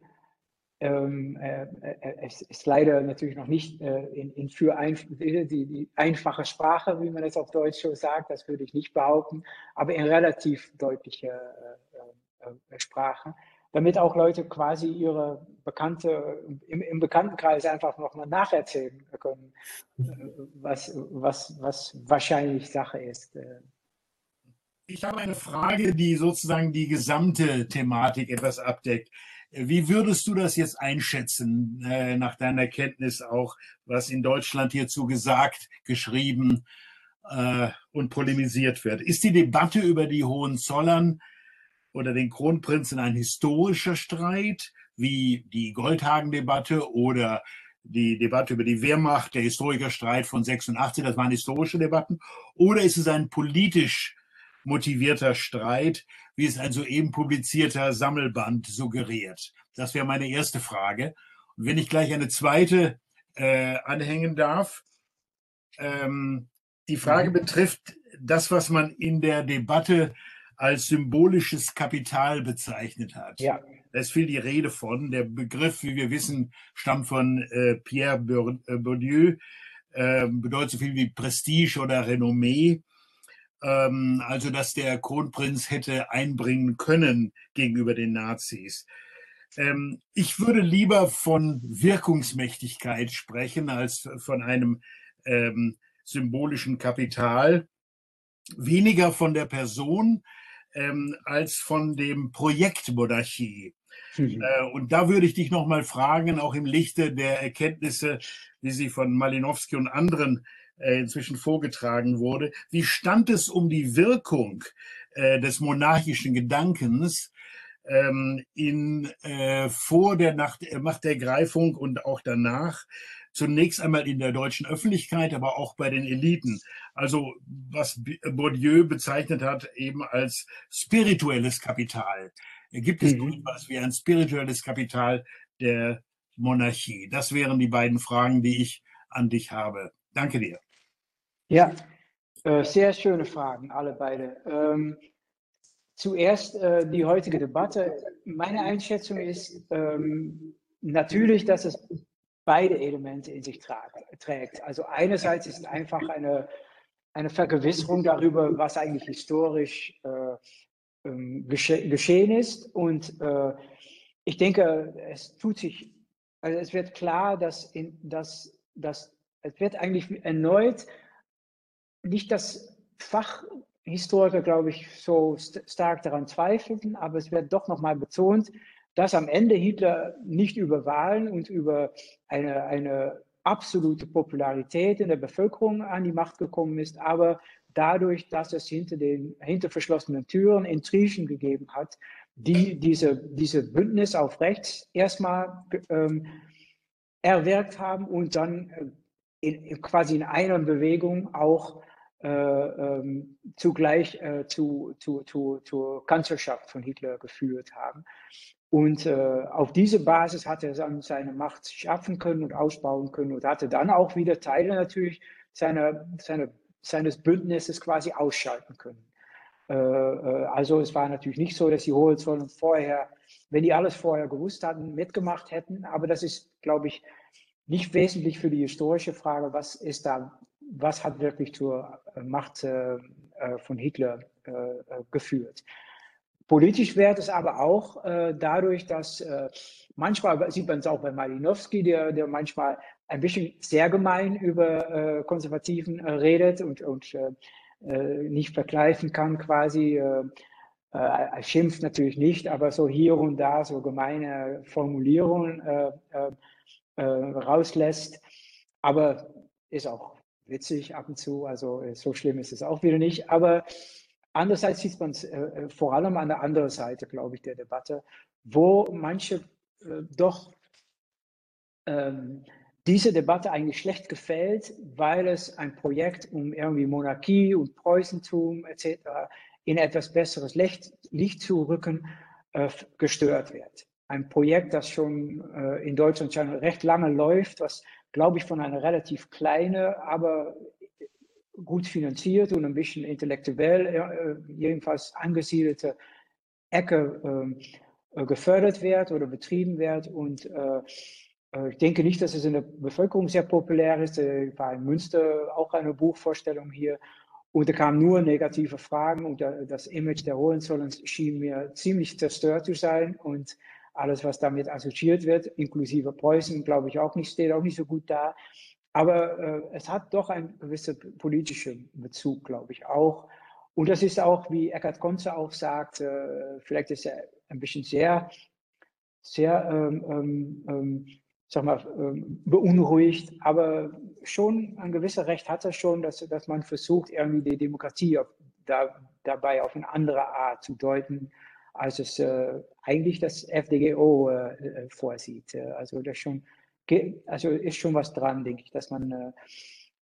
Speaker 3: Ähm, äh, äh, es ist leider natürlich noch nicht in, für die, einfache Sprache, wie man es auf Deutsch so sagt, das würde ich nicht behaupten, aber in relativ deutlicher Sprache, damit auch Leute quasi ihre Bekannte im, im Bekanntenkreis einfach nochmal nacherzählen können, was, was, was wahrscheinlich Sache ist.
Speaker 5: Ich habe eine Frage, die sozusagen die gesamte Thematik etwas abdeckt. Wie würdest du das jetzt einschätzen, äh, nach deiner Kenntnis auch, was in Deutschland hierzu gesagt, geschrieben äh, und polemisiert wird? Ist die Debatte über die Hohenzollern oder den Kronprinzen ein historischer Streit, wie die Goldhagen-Debatte oder die Debatte über die Wehrmacht, der Historikerstreit von 86, das waren historische Debatten, oder ist es ein politisch motivierter Streit, wie es ein soeben publizierter Sammelband suggeriert? Das wäre meine erste Frage. Und wenn ich gleich eine zweite äh, anhängen darf, ähm, die Frage mhm. betrifft das, was man in der Debatte als symbolisches Kapital bezeichnet hat. Ja. Da ist viel die Rede von. Der Begriff, wie wir wissen, stammt von äh, Pierre Bourdieu, äh, bedeutet so viel wie Prestige oder Renommee ähm, also dass der Kronprinz hätte einbringen können gegenüber den Nazis. Ähm, ich würde lieber von Wirkungsmächtigkeit sprechen als von einem ähm, symbolischen Kapital, weniger von der Person ähm, als von dem Projekt Monarchie. Mhm. Äh, und da würde ich dich nochmal fragen, auch im Lichte der Erkenntnisse, wie sie von Malinowski und anderen äh, inzwischen vorgetragen wurde. Wie stand es um die Wirkung äh, des monarchischen Gedankens ähm, in, vor der Nacht, Machtergreifung und auch danach? Zunächst einmal in der deutschen Öffentlichkeit, aber auch bei den Eliten. Also was Bourdieu bezeichnet hat eben als spirituelles Kapital. Gibt es mhm. etwas wie ein spirituelles Kapital der Monarchie? Das wären die beiden Fragen, die ich an dich habe. Danke dir.
Speaker 3: Ja, äh, sehr schöne Fragen, alle beide. Ähm, zuerst äh, die heutige Debatte. Meine Einschätzung ist ähm, natürlich, dass es beide Elemente in sich trägt. Also einerseits ist einfach eine, eine Vergewisserung darüber, was eigentlich historisch äh, ähm, gesche geschehen ist. Und äh, ich denke, es tut sich, also es wird klar, dass, in, dass, dass es wird eigentlich erneut nicht, dass Fachhistoriker, glaube ich, so st stark daran zweifeln, aber es wird doch nochmal betont, dass am Ende Hitler nicht über Wahlen und über eine, eine absolute Popularität in der Bevölkerung an die Macht gekommen ist, aber dadurch, dass es hinter den hinter verschlossenen Türen Intrigen gegeben hat, die diese, diese Bündnis auf rechts erstmal ähm, erwirkt haben und dann äh, in, quasi in einer Bewegung auch äh, ähm, zugleich äh, zu, zu, zu, zur Kanzlerschaft von Hitler geführt haben. Und äh, auf diese Basis hat er dann seine Macht schaffen können und ausbauen können und hatte dann auch wieder Teile natürlich seiner, seiner, seines Bündnisses quasi ausschalten können. Äh, äh, also es war natürlich nicht so, dass die Hohenzollern vorher, wenn die alles vorher gewusst hatten, mitgemacht hätten. Aber das ist, glaube ich, nicht wesentlich für die historische Frage, was ist da was hat wirklich zur Macht von Hitler geführt. Politisch wird es aber auch dadurch, dass manchmal sieht man es auch bei Malinowski, der, der manchmal ein bisschen sehr gemein über Konservativen redet und, und nicht vergleichen kann quasi äh, schimpft natürlich nicht, aber so hier und da so gemeine Formulierungen äh, äh, äh, rauslässt. Aber ist auch witzig ab und zu, also äh, so schlimm ist es auch wieder nicht. Aber andererseits sieht man es äh, vor allem an der anderen Seite, glaube ich, der Debatte, wo manche doch ähm, diese Debatte eigentlich schlecht gefällt, weil es ein Projekt um irgendwie Monarchie und Preußentum etc in etwas besseres Licht, Licht zu rücken, äh, gestört wird. Ein Projekt, das schon äh, in Deutschland schon recht lange läuft, was, glaube ich, von einer relativ kleinen, aber gut finanziert und ein bisschen intellektuell äh, jedenfalls angesiedelte Ecke ähm, äh, gefördert wird oder betrieben wird. Und äh, äh, ich denke nicht, dass es in der Bevölkerung sehr populär ist. Ich war in Münster auch eine Buchvorstellung hier und da kamen nur negative Fragen und das Image der Hohenzollern schien mir ziemlich zerstört zu sein und alles, was damit assoziiert wird, inklusive Preußen, glaube ich auch nicht, steht auch nicht so gut da. Aber äh, es hat doch einen gewissen politischen Bezug, glaube ich auch. Und das ist auch, wie Eckhard Konze auch sagt, äh, vielleicht ist er ein bisschen sehr, sehr ähm, ähm, ähm sag mal, ähm, beunruhigt, aber schon ein gewisser Recht hat er schon, dass, dass man versucht, irgendwie die Demokratie auf, da, dabei auf eine andere Art zu deuten, als es äh, eigentlich das FDGO äh, äh, vorsieht. Also das schon, also ist schon was dran, denke ich, dass man, äh,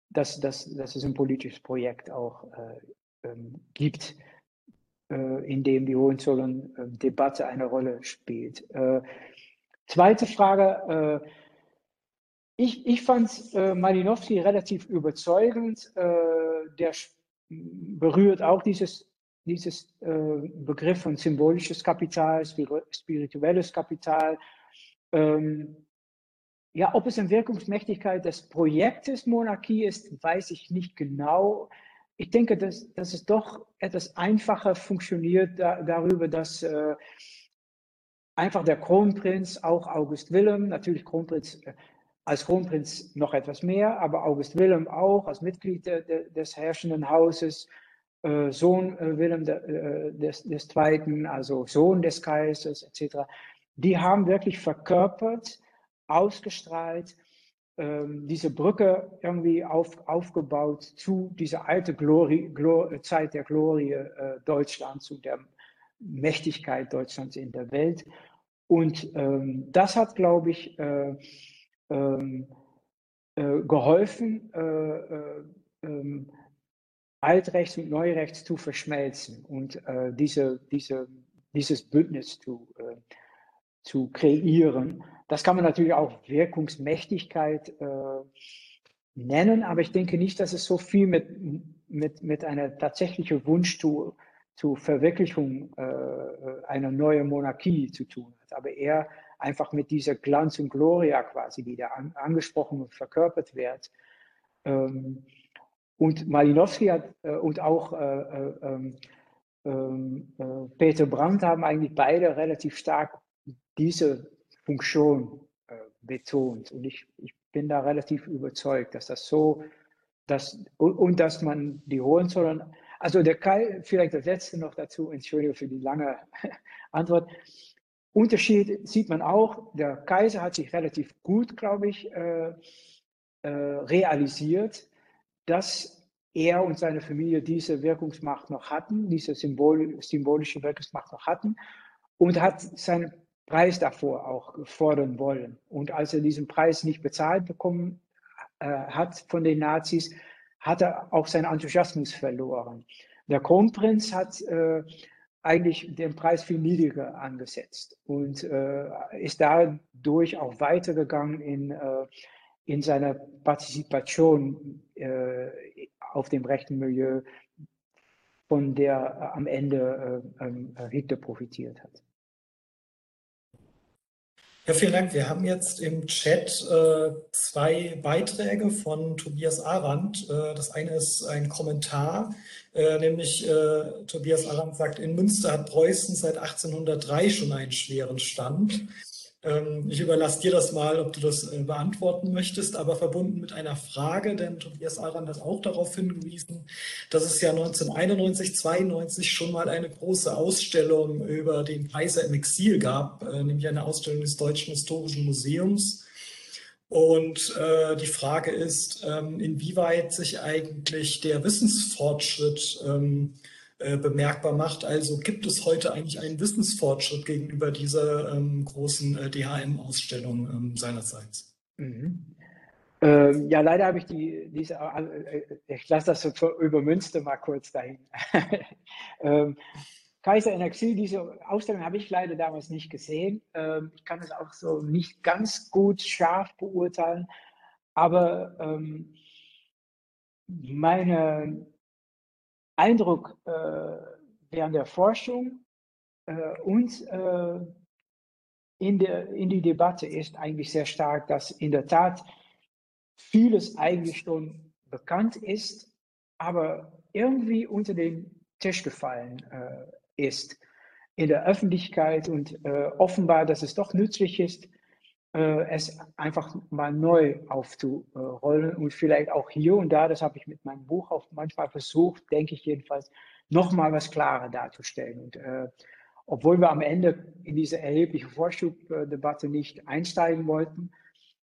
Speaker 3: dass, dass, dass es ein politisches Projekt auch äh, ähm, gibt, äh, in dem die Hohenzollern-Debatte eine Rolle spielt. Zweite Frage. Äh, ich, ich fand äh, Malinowski relativ überzeugend. Äh, der berührt auch dieses, dieses äh, Begriff von symbolisches Kapital, spirituelles Kapital. Ähm, ja, ob es eine Wirkungsmächtigkeit des Projektes Monarchie ist, weiß ich nicht genau. Ich denke, dass, dass es doch etwas einfacher funktioniert da, darüber, dass äh, einfach der Kronprinz, auch August Wilhelm, natürlich Kronprinz, äh, als Kronprinz noch etwas mehr, aber August Wilhelm auch als Mitglied de, de, des herrschenden Hauses, äh, Sohn äh, Wilhelm de, äh, des, des Zweiten, also Sohn des Kaisers etc., die haben wirklich verkörpert, ausgestrahlt, ähm, diese Brücke irgendwie auf, aufgebaut zu dieser alten Glorie, Glor Zeit der Glorie äh, Deutschlands und der Mächtigkeit Deutschlands in der Welt. Und ähm, das hat, glaube ich, äh, ähm, äh, geholfen, äh, äh ähm, Altrechts und Neurechts zu verschmelzen und äh, diese, diese, dieses Bündnis zu, äh, zu kreieren. Das kann man natürlich auch Wirkungsmächtigkeit nennen, aber ich denke nicht, dass es so viel mit, mit, mit einer tatsächlichen Wunsch zu, zur Verwirklichung äh, einer neuen Monarchie zu tun hat, aber eher einfach mit dieser Glanz und Gloria quasi, die da an, angesprochen und verkörpert wird. Ähm, und Malinowski hat äh, und auch äh, äh ähm, ähm, äh, Peter Brandt haben eigentlich beide relativ stark diese Funktion äh, betont. Und ich, ich bin da relativ überzeugt, dass das so, dass, und, und dass man die Hohenzollern also der Kai, vielleicht das letzte noch dazu, entschuldige für die lange Antwort. Unterschied sieht man auch, der Kaiser hat sich relativ gut, glaube ich, äh, äh, realisiert, dass er und seine Familie diese Wirkungsmacht noch hatten, diese Symbol, symbolische Wirkungsmacht noch hatten und hat seinen Preis davor auch fordern wollen. Und als er diesen Preis nicht bezahlt bekommen äh, hat von den Nazis, hat er auch seinen Enthusiasmus verloren. Der Kronprinz hat äh, eigentlich den Preis viel niedriger angesetzt und äh, ist dadurch auch weitergegangen in, äh, in seiner Partizipation äh, auf dem rechten Milieu, von der am Ende äh, ähm, Hitler profitiert hat.
Speaker 4: Ja, vielen Dank. Wir haben jetzt im Chat äh, zwei Beiträge von Tobias Arendt. Äh, das eine ist ein Kommentar, äh, nämlich äh, Tobias Arendt sagt, in Münster hat Preußen seit 1803 schon einen schweren Stand. Ähm, ich überlasse dir das mal, ob du das äh, beantworten möchtest, aber verbunden mit einer Frage, denn Tobias Aran hat auch darauf hingewiesen, dass es ja 1991, 92 schon mal eine große Ausstellung über den Kaiser im Exil gab, äh, nämlich eine Ausstellung des Deutschen Historischen Museums. Und äh, die Frage ist, ähm, inwieweit sich eigentlich der Wissensfortschritt ähm, äh, bemerkbar macht. Also gibt es heute eigentlich einen Wissensfortschritt gegenüber dieser ähm, großen äh, DHM-Ausstellung ähm, seinerseits?
Speaker 3: Mhm. Ähm, ja, leider habe ich die, diese, äh, äh, ich lasse das so über Münster mal kurz dahin. ähm, Kaiser in Exil, diese Ausstellung habe ich leider damals nicht gesehen. Ähm, ich kann es auch so nicht ganz gut scharf beurteilen, aber ähm, meine Eindruck äh, während der Forschung äh, und äh, in, der, in die Debatte ist eigentlich sehr stark, dass in der Tat vieles eigentlich schon bekannt ist, aber irgendwie unter den Tisch gefallen äh, ist in der Öffentlichkeit und äh, offenbar, dass es doch nützlich ist, es einfach mal neu aufzurollen und vielleicht auch hier und da, das habe ich mit meinem Buch auch manchmal versucht, denke ich jedenfalls, nochmal was klarer darzustellen. Und äh, obwohl wir am Ende in diese erhebliche Vorschubdebatte nicht einsteigen wollten,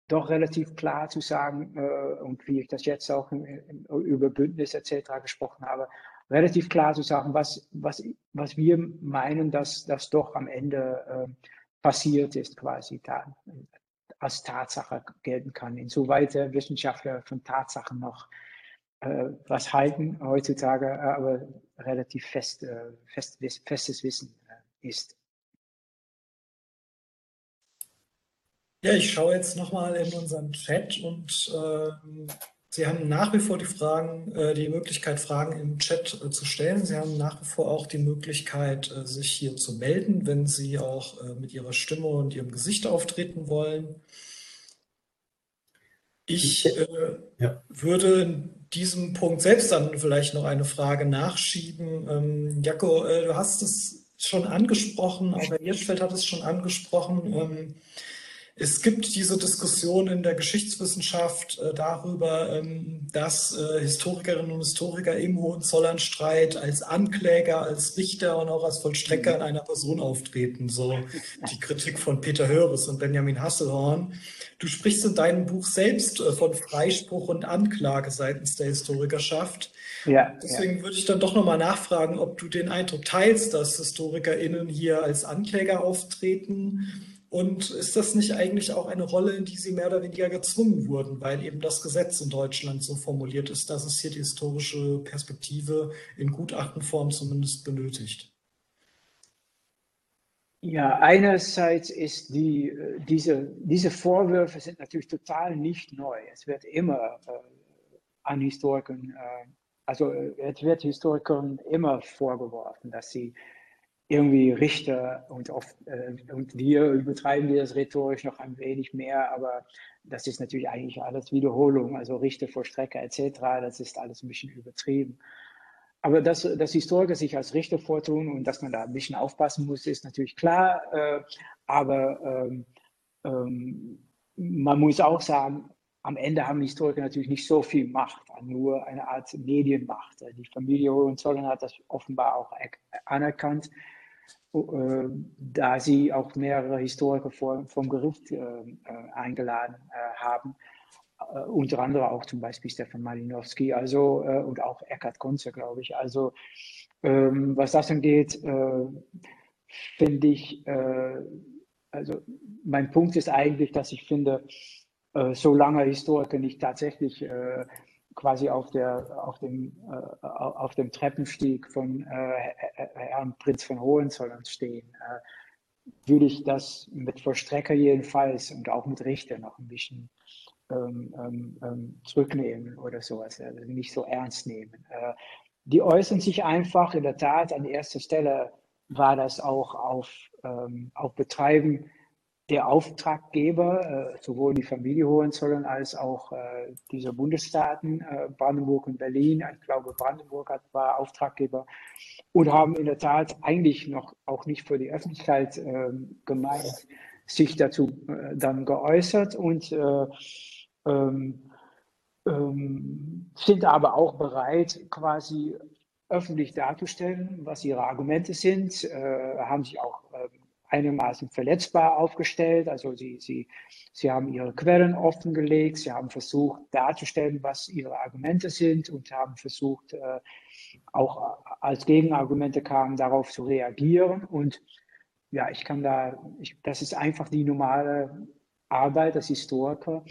Speaker 3: doch relativ klar zu sagen, äh, und wie ich das jetzt auch in, in, über Bündnis etc. gesprochen habe, relativ klar zu sagen, was, was, was wir meinen, dass das doch am Ende äh, passiert ist, quasi da, als Tatsache gelten kann. Insoweit Wissenschaftler von Tatsachen noch äh, was halten heutzutage, äh, aber relativ fest, äh, fest, festes Wissen äh, ist.
Speaker 4: Ja, ich schaue jetzt nochmal in unseren Chat und äh, Sie haben nach wie vor die Fragen, äh, die Möglichkeit, Fragen im Chat äh, zu stellen. Sie haben nach wie vor auch die Möglichkeit, äh, sich hier zu melden, wenn Sie auch mit Ihrer Stimme und Ihrem Gesicht auftreten wollen. Ich äh, ja. würde in diesem Punkt selbst dann vielleicht noch eine Frage nachschieben. Ähm, Jako, äh, du hast es schon angesprochen, auch Herr Hirschfeld hat es schon angesprochen. Ähm, es gibt diese Diskussion in der Geschichtswissenschaft äh, darüber, ähm, dass äh, Historikerinnen und Historiker im Hohenzollernstreit als Ankläger, als Richter und auch als Vollstrecker in einer Person auftreten. So die Kritik von Peter Höres und Benjamin Hasselhorn. Du sprichst in deinem Buch selbst äh, von Freispruch und Anklage seitens der Historikerschaft. Ja, Deswegen ja. würde ich dann doch nochmal nachfragen, ob du den Eindruck teilst, dass HistorikerInnen hier als Ankläger auftreten und ist das nicht eigentlich auch eine Rolle, in die sie mehr oder weniger gezwungen wurden, weil eben das Gesetz in Deutschland so formuliert ist, dass es hier die historische Perspektive in Gutachtenform zumindest benötigt?
Speaker 3: Ja, einerseits ist die, diese, diese Vorwürfe sind natürlich total nicht neu. Es wird immer äh, an Historikern, äh, also äh, es wird Historikern immer vorgeworfen, dass sie irgendwie Richter und oft, äh, und wir übertreiben wir das rhetorisch noch ein wenig mehr, aber das ist natürlich eigentlich alles Wiederholung, also Richter vor Strecke etc., das ist alles ein bisschen übertrieben. Aber dass, dass Historiker sich als Richter vortun und dass man da ein bisschen aufpassen muss, ist natürlich klar, äh, aber ähm, ähm, man muss auch sagen, am Ende haben Historiker natürlich nicht so viel Macht, nur eine Art Medienmacht. Die Familie Hohenzollern hat das offenbar auch anerkannt. Äh, da sie auch mehrere Historiker vor, vom Gericht äh, äh eingeladen äh, haben, äh, unter anderem auch zum Beispiel Stefan Malinowski also, äh, und auch Eckhard Konzer, glaube ich. Also ähm, was das angeht, finde ich, also mein Punkt ist eigentlich, dass ich finde, solange Historiker nicht tatsächlich quasi auf, der, auf, dem, äh, auf dem Treppenstieg von äh, Herrn Prinz von Hohenzollern stehen, äh, würde ich das mit Vollstrecker jedenfalls und auch mit Richter noch ein bisschen ähm, ähm, ähm zurücknehmen oder sowas, also nicht so ernst nehmen. Äh, die äußern sich einfach, in der Tat, an erster Stelle war das auch auf, ähm, auf Betreiben der Auftraggeber, äh, sowohl die Familie Hohenzollern als auch äh, diese Bundesstaaten, äh, Brandenburg und Berlin, ich glaube Brandenburg hat, war Auftraggeber und haben in der Tat eigentlich noch auch nicht für die Öffentlichkeit ähm, gemeint, sich dazu dann geäußert und äh, ähm, ähm, sind aber auch bereit, quasi öffentlich darzustellen, was ihre Argumente sind, äh, haben sich auch einigermaßen verletzbar aufgestellt. Also sie, sie, sie haben ihre Quellen offengelegt, sie haben versucht darzustellen, was ihre Argumente sind und haben versucht, äh, auch als Gegenargumente kamen, darauf zu reagieren. Und ja, ich kann da, ich, das ist einfach die normale Arbeit als Historiker.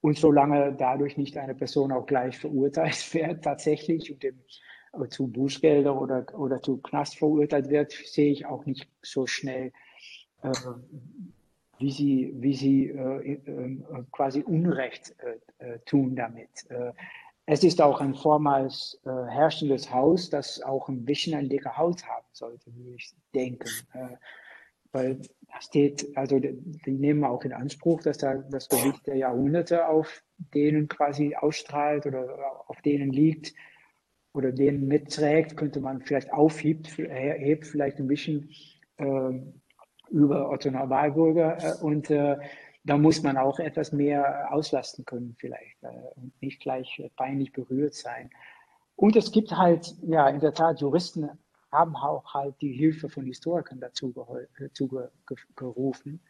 Speaker 3: Und solange dadurch nicht eine Person auch gleich verurteilt wird, tatsächlich, und dem, zu Bußgelder oder, oder zu Knast verurteilt wird, sehe ich auch nicht so schnell äh, wie sie, wie sie äh, äh, quasi Unrecht tun damit. es ist auch ein vormals herrschendes Haus, das auch ein bisschen eine dicke Haut haben sollte, würde ich denken. weil da steht, also die, nehmen auch in Anspruch, dass da das Gewicht der Jahrhunderte auf denen quasi ausstrahlt oder auf denen liegt oder denen mitträgt, könnte man vielleicht aufhebt, hebt vielleicht ein bisschen äh, über Otto Normalbürger äh, und äh, da muss man auch etwas mehr auslasten können vielleicht äh, und nicht gleich peinlich berührt sein. Und es gibt halt, ja, in der Tat, Juristen haben auch halt die Hilfe von Historikern dazu, gerufen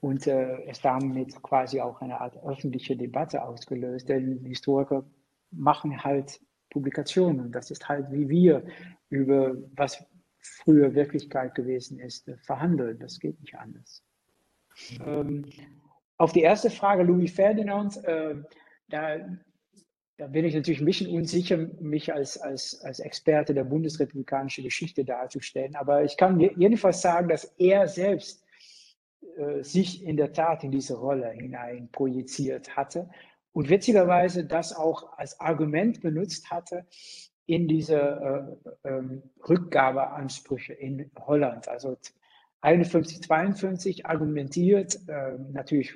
Speaker 3: und äh, es damit quasi auch eine Art öffentliche Debatte ausgelöst, denn Historiker machen halt Publikationen. Das ist halt wie wir über was früher Wirklichkeit gewesen ist, äh, verhandeln. Das geht nicht anders. Ähm, auf die erste Frage, Louis Ferdinand, äh, da, da, bin ich natürlich ein bisschen unsicher, mich als, als, als Experte der bundesrepublikanischen Geschichte darzustellen. Aber ich kann jedenfalls sagen, dass er selbst äh, sich in der Tat in diese Rolle hinein projiziert hatte und witzigerweise das auch als Argument benutzt hatte, in diese äh, äh, Rückgabeansprüche in Holland. Also 51, 52 argumentiert, äh, natürlich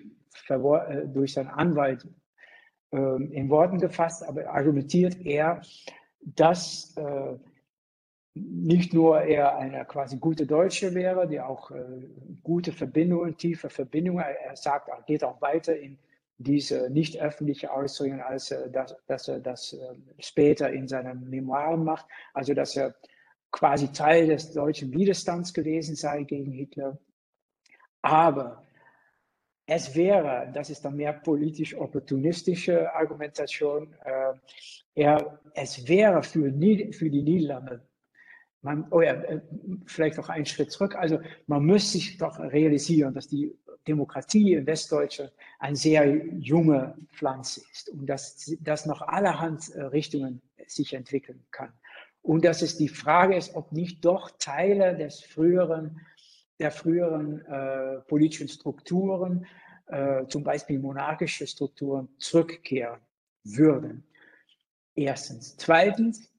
Speaker 3: äh, durch seinen Anwalt ähm, in Worten gefasst, aber argumentiert er, dass äh, nicht nur er eine quasi gute Deutsche wäre, die auch äh, gute Verbindungen, tiefe Verbindungen, er sagt, er geht auch weiter in diese nicht öffentliche Äußerungen, als er das, dass er das äh, später in seinen Memoiren macht, also dass er quasi Teil des deutschen Widerstands gewesen sei gegen Hitler. Aber es wäre, das ist dann mehr politisch opportunistische Argumentation, äh, er, es wäre für, für die Niederlande man, oh ja, äh, vielleicht noch einen Schritt zurück. Also man muss sich doch realisieren, dass die Demokratie in Westdeutschland eine sehr junge Pflanze ist und dass das noch allerhand äh, Richtungen sich entwickeln kann. Und dass es die Frage ist, ob nicht doch Teile des früheren, der früheren äh, politischen Strukturen, äh, zum Beispiel monarchische Strukturen, zurückkehren würden. Erstens. Zweitens,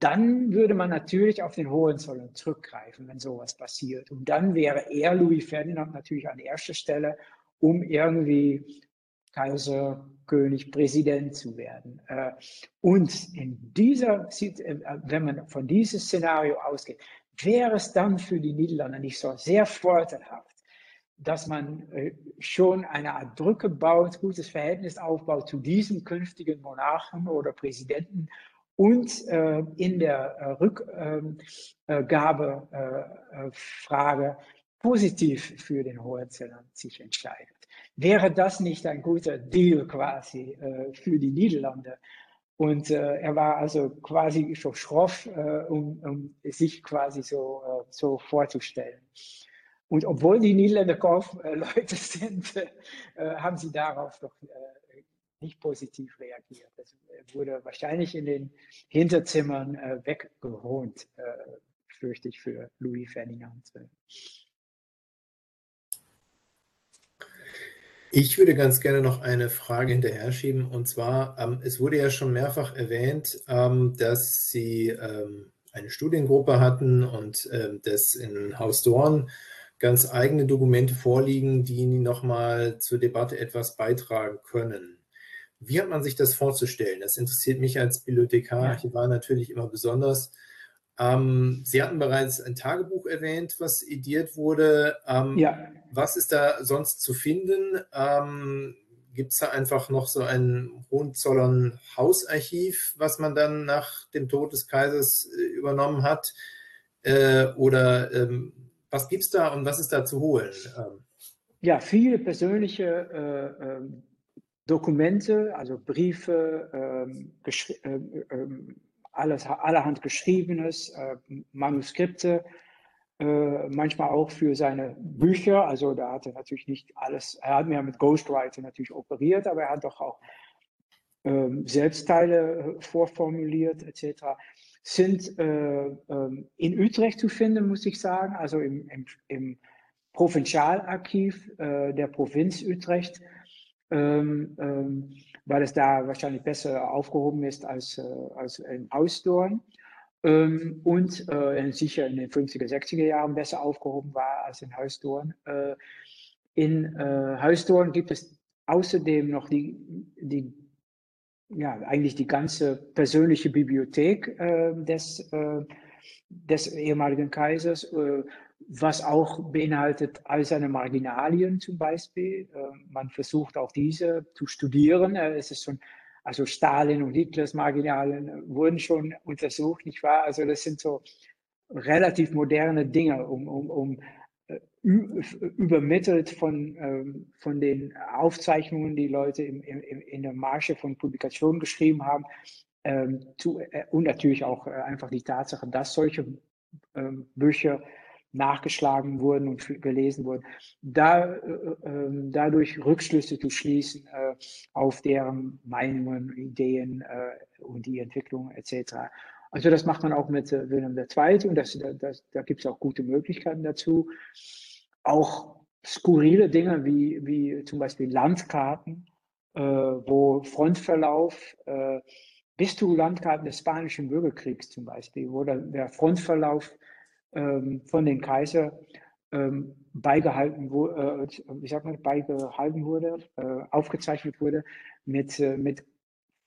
Speaker 3: dann würde man natürlich auf den Hohenzollern zurückgreifen, wenn sowas passiert. Und dann wäre er, Louis Ferdinand, natürlich an erster Stelle, um irgendwie Kaiser, König, Präsident zu werden. Äh, und in dieser, äh, wenn man von diesem Szenario ausgeht, wäre es dann für die Niederlande nicht so sehr vorteilhaft, dass man äh, schon eine Art Brücke baut, gutes Verhältnis aufbaut zu diesem künftigen Monarchen oder Präsidenten und äh, in der äh, Rückgabefrage äh, positiv für den Hohenzollern sich entscheidet. Wäre das nicht ein guter Deal quasi äh, für die Niederlande? Und äh, er war also quasi so schroff, äh, um, um, sich quasi so, so vorzustellen. Und obwohl die Niederländer Kaufleute sind, haben sie darauf doch nicht positiv reagiert. Das äh, wurde wahrscheinlich in den Hinterzimmern äh, weggewohnt, äh, fürchte ich für Louis Ferdinand.
Speaker 2: Ich würde ganz gerne noch eine Frage hinterher schieben. Und zwar, ähm, es wurde ja schon mehrfach erwähnt, ähm, dass Sie ähm, eine Studiengruppe hatten und ähm, das in Haus Dorn ganz eigene Dokumente vorliegen, die nochmal zur Debatte etwas beitragen können. Wie hat man sich das vorzustellen? Das interessiert mich als Bibliothekar, ja. Archivar natürlich immer besonders. Ähm, Sie hatten bereits ein Tagebuch erwähnt, was ediert wurde. Ähm, ja. Was ist da sonst zu finden? Ähm, Gibt es da einfach noch so ein Hohenzollern Hausarchiv, was man dann nach dem Tod des Kaisers äh, übernommen hat? Äh, oder ähm, was gibt es da und was ist da zu holen? Ähm,
Speaker 3: ja, viele persönliche äh, ähm, Dokumente, also Briefe, ähm, äh, alles, allerhand Geschriebenes, äh, Manuskripte, äh, manchmal auch für seine Bücher. Also da hat er natürlich nicht alles, er hat mir mit Ghostwriter natürlich operiert, aber er hat doch auch ähm, Selbstteile äh, vorformuliert etc. Sind äh, ähm, in Utrecht zu finden, muss ich sagen, also im, im, im Provinzialarchiv äh, der Provinz Utrecht. Ähm, ähm, weil es da wahrscheinlich besser aufgehoben ist als, äh, als in Hausdorn. Ähm, und äh, sicher in den 50er, 60er Jahren besser aufgehoben war als in Hausdorn. Äh, in äh, Hausdorn gibt es außerdem noch die, die ja, eigentlich die ganze persönliche Bibliothek äh, des, äh, des ehemaligen Kaisers, äh, was auch beinhaltet all seine Marginalien zum Beispiel. man versucht auch diese zu studieren. es ist schon also Stalin und Hitlers Marginalen wurden schon untersucht, nicht wahr? Also das sind so relativ moderne Dinge, um, um, um äh, übermittelt von, ähm, von den Aufzeichnungen, die Leute im, im, in der Marge von Publikationen geschrieben haben, ähm, zu, äh, und natürlich auch äh, einfach die Tatsache, dass solche ähm, Bücher nachgeschlagen wurden und gelesen wurden, da, äh, ähm, dadurch Rückschlüsse zu schließen äh, auf deren Meinungen, Ideen äh, und die Entwicklung etc. Also das macht man auch mit äh, Wilhelm II. und das, das, da gibt es auch gute Möglichkeiten dazu. Auch skurrile Dinge wie, wie zum Beispiel Landkarten, äh, wo Frontverlauf äh, bis zu Landkarten des Spanischen Bürgerkriegs zum Beispiel, wo der, der Frontverlauf von den Kaiser ähm, beigehalten, wo, äh, wie sagt man, beigehalten wurde, äh, aufgezeichnet wurde mit, äh, mit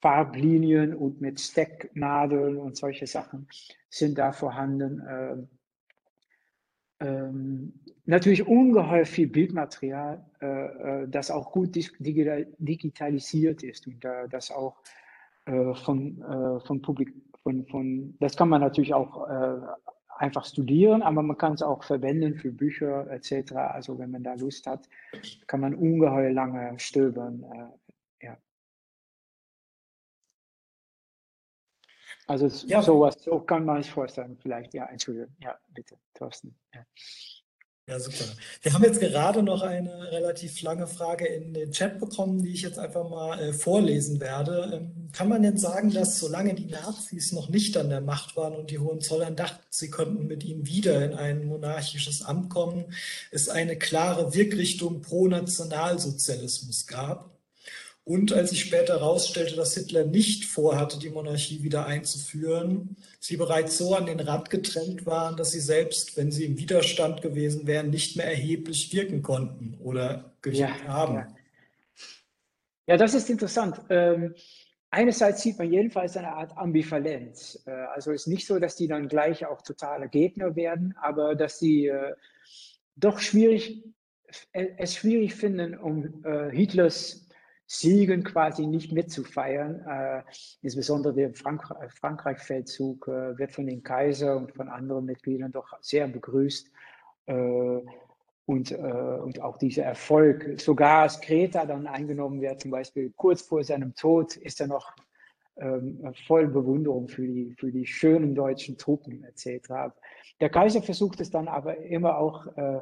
Speaker 3: Farblinien und mit Stecknadeln und solche Sachen sind da vorhanden. Ähm, ähm, natürlich ungeheuer viel Bildmaterial, äh, äh das auch gut digitalisiert ist und äh, das auch äh, von, äh, von Publik, von, von, das kann man natürlich auch äh, einfach studieren, aber man kann es auch verwenden für Bücher etc. Also wenn man da Lust hat, kann man ungeheuer lange stöbern. Äh, ja. Also ja. sowas, so kann man es vorstellen, vielleicht. Ja, Entschuldigung. Ja, bitte, Thorsten. Ja.
Speaker 4: Ja, super. Wir haben jetzt gerade noch eine relativ lange Frage in den Chat bekommen, die ich jetzt einfach mal äh, vorlesen werde. Ähm, kann man denn sagen, dass solange die Nazis noch nicht an der Macht waren und die Hohenzollern dachten, sie könnten mit ihnen wieder in ein monarchisches Amt kommen, es eine klare Wirkrichtung pro Nationalsozialismus gab? Und als sich später herausstellte, dass Hitler nicht vorhatte, die Monarchie wieder einzuführen, sie bereits so an den Rand gedrängt waren, dass sie selbst, wenn sie im Widerstand gewesen wären, nicht mehr erheblich wirken konnten oder gewirkt ja, haben.
Speaker 3: Ja. ja. das ist interessant. Ähm, einerseits sieht man jedenfalls eine Art Ambivalenz. Äh, also es ist nicht so, dass die dann gleich auch totale Gegner werden, aber dass sie äh, doch schwierig, äh, es schwierig finden, um äh, Hitlers Siegen quasi nicht mitzufeiern. Äh, insbesondere der Frank Frankreich-Feldzug äh, wird von den Kaiser und von anderen Mitgliedern doch sehr begrüßt. Äh, und, äh, und auch dieser Erfolg, sogar als Kreta dann eingenommen wird, zum Beispiel kurz vor seinem Tod, ist er noch ähm, voll Bewunderung für die, für die schönen deutschen Truppen etc. Der Kaiser versucht es dann aber immer auch äh,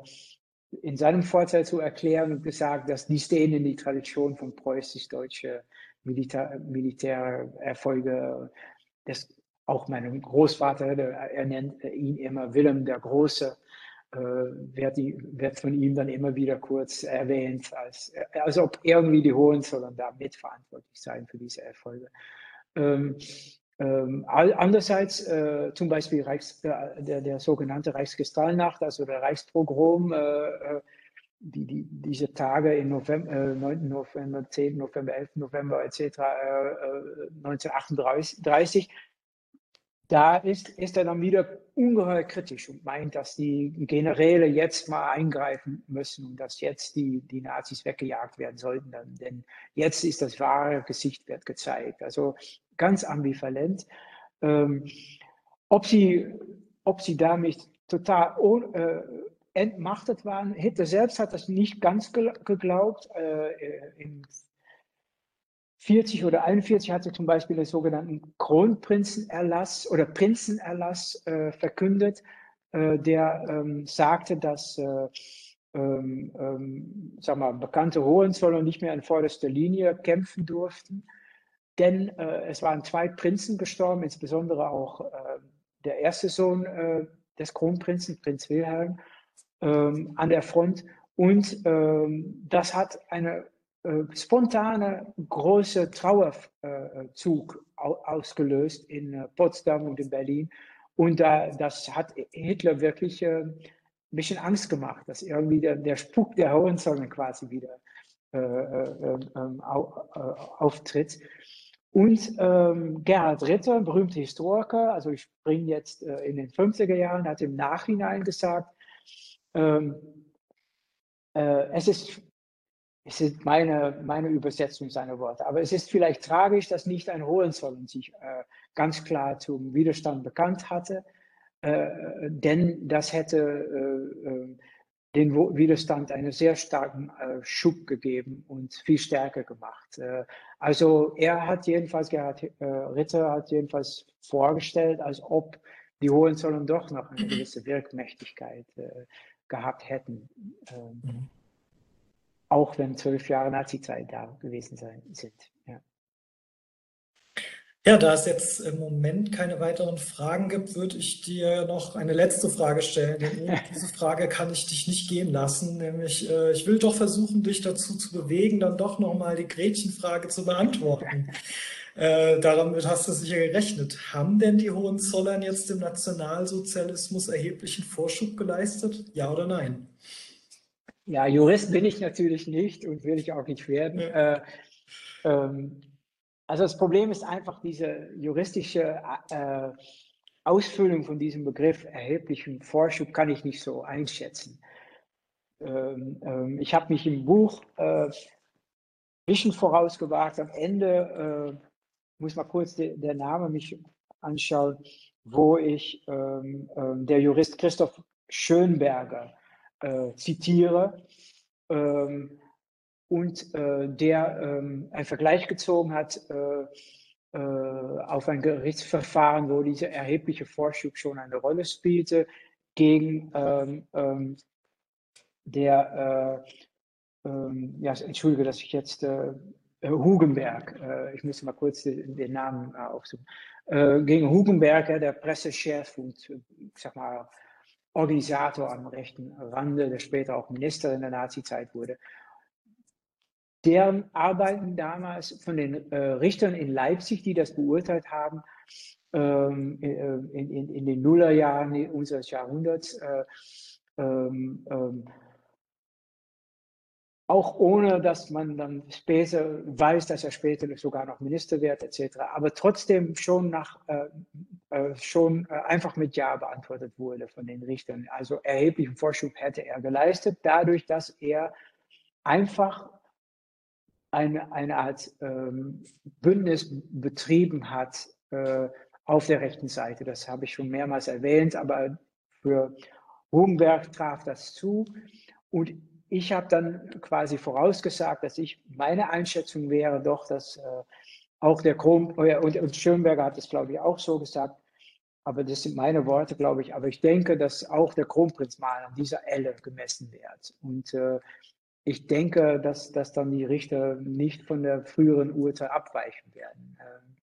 Speaker 3: in seinem Vorteil zu erklären und gesagt, dass die stehen in die Tradition von preußisch-deutsche Militär, Militärerfolge. Das, auch mein Großvater, der, er nennt ihn immer Willem der Große, äh, wird, die, wird, von ihm dann immer wieder kurz erwähnt, als, als ob irgendwie die Hohenzollern da mitverantwortlich seien für diese Erfolge. Ähm, Ähm, andererseits äh, zum Beispiel Reichs, äh, der, der sogenannte Reichskristallnacht, also der Reichspogrom, äh, äh die, die, diese Tage im November, äh, 9. November, 10. November, 11. November etc. Äh, 1938, da ist, ist er dann wieder ungeheuer kritisch und meint, dass die Generäle jetzt mal eingreifen müssen und dass jetzt die, die Nazis weggejagt werden sollten. Denn jetzt ist das wahre Gesicht wird gezeigt. Also ganz ambivalent. Ähm, ob, sie, ob sie damit total äh, entmachtet waren. Hitler selbst hat das nicht ganz geglaubt. Äh, in 40 oder 41 hatte zum Beispiel den sogenannten Kronprinzenerlass oder Prinzenerlass äh, verkündet, äh, der ähm, sagte, dass äh, ähm, ähm, sag mal, bekannte Hohenzollern nicht mehr in vorderster Linie kämpfen durften. Denn äh, es waren zwei Prinzen gestorben, insbesondere auch äh, der erste Sohn äh, des Kronprinzen, Prinz Wilhelm, ähm, an der Front. Und ähm, das hat eine spontane große Trauerzug ausgelöst in äh, Potsdam und in Berlin. Und äh, das hat Hitler wirklich äh, ein bisschen Angst gemacht, dass irgendwie der, der Spuk der Hohenzollern quasi wieder äh, äh, ähm, auftritt. Und ähm, Gerhard Ritter, berühmter Historiker, also ich springe jetzt äh, in den 50er Jahren, hat im Nachhinein gesagt, ähm, äh, es ist, es ist meine, meine Übersetzung seiner Worte, aber es ist vielleicht tragisch, dass nicht ein Hohenzollern sich äh, ganz klar zum Widerstand bekannt hatte, äh, denn das hätte äh, äh, den Widerstand einen sehr starken äh, Schub gegeben und viel stärker gemacht. Äh, also er hat jedenfalls, Gerhard äh, Ritter hat jedenfalls vorgestellt, als ob die Hohenzollern doch noch eine gewisse Wirkmächtigkeit gehabt hätten. Ähm, mhm. Auch wenn zwölf Jahre Nazi-Zeit da gewesen sein, sind. Ja.
Speaker 4: Ja, da es jetzt im Moment keine weiteren Fragen gibt, würde ich dir noch eine letzte Frage stellen. Denn diese Frage kann ich dich nicht gehen lassen. Nämlich, äh, ich will doch versuchen, dich dazu zu bewegen, dann doch nochmal die Gretchenfrage zu beantworten. Äh, damit hast du sicher gerechnet. Haben denn die Hohenzollern jetzt dem Nationalsozialismus erheblichen Vorschub geleistet? Ja oder nein?
Speaker 3: Ja, Jurist bin ich natürlich nicht und will ich auch nicht werden. Ja. Äh, ähm, also das Problem ist einfach diese juristische äh, Ausfüllung von diesem Begriff erheblichen Vorschub kann ich nicht so einschätzen. Ähm, ähm, ich habe mich im Buch äh, bisschen vorausgewagt. Am Ende äh, muss mal kurz de, der Name mich anschauen, wo ich ähm, ähm der Jurist Christoph Schönberger äh, zitiere. Ähm, und äh, der ähm, einen Vergleich gezogen hat äh, äh, auf ein Gerichtsverfahren, wo dieser erhebliche Vorschub schon eine Rolle spielte, gegen ähm, ähm, der, äh, ähm, ja, entschuldige, dass ich jetzt Hugenberg, ich muss mal kurz den, den Namen aufsuchen, gegen Hugenberg, der Pressechef und, ich sag mal, Organisator am rechten Rande, der später auch Minister in der Nazi-Zeit wurde. Deren Arbeiten damals von den äh, Richtern in Leipzig, die das beurteilt haben, ähm, äh, in, in, in, den Nullerjahren unseres Jahrhunderts, äh, ähm, ähm, auch ohne dass man dann später weiß, dass er später sogar noch Minister wird, etc. Aber trotzdem schon nach äh, äh, schon äh, einfach mit Ja beantwortet wurde von den Richtern. Also erheblichen Vorschub hätte er geleistet, dadurch, dass er einfach eine, eine Art ähm, Bündnis betrieben hat äh, auf der rechten Seite. Das habe ich schon mehrmals erwähnt, aber für Hugenberg traf das zu. Und ich habe dann quasi vorausgesagt, dass ich, meine Einschätzung wäre doch, dass äh, auch der Kron, äh, und, und Schönberger hat es, glaube ich, auch so gesagt, aber das sind meine Worte, glaube ich. Aber ich denke, dass auch der Kronprinz mal an dieser Elle gemessen wird. Und äh, ich denke, dass, dass dann die Richter nicht von der früheren Urteil abweichen werden. Ähm.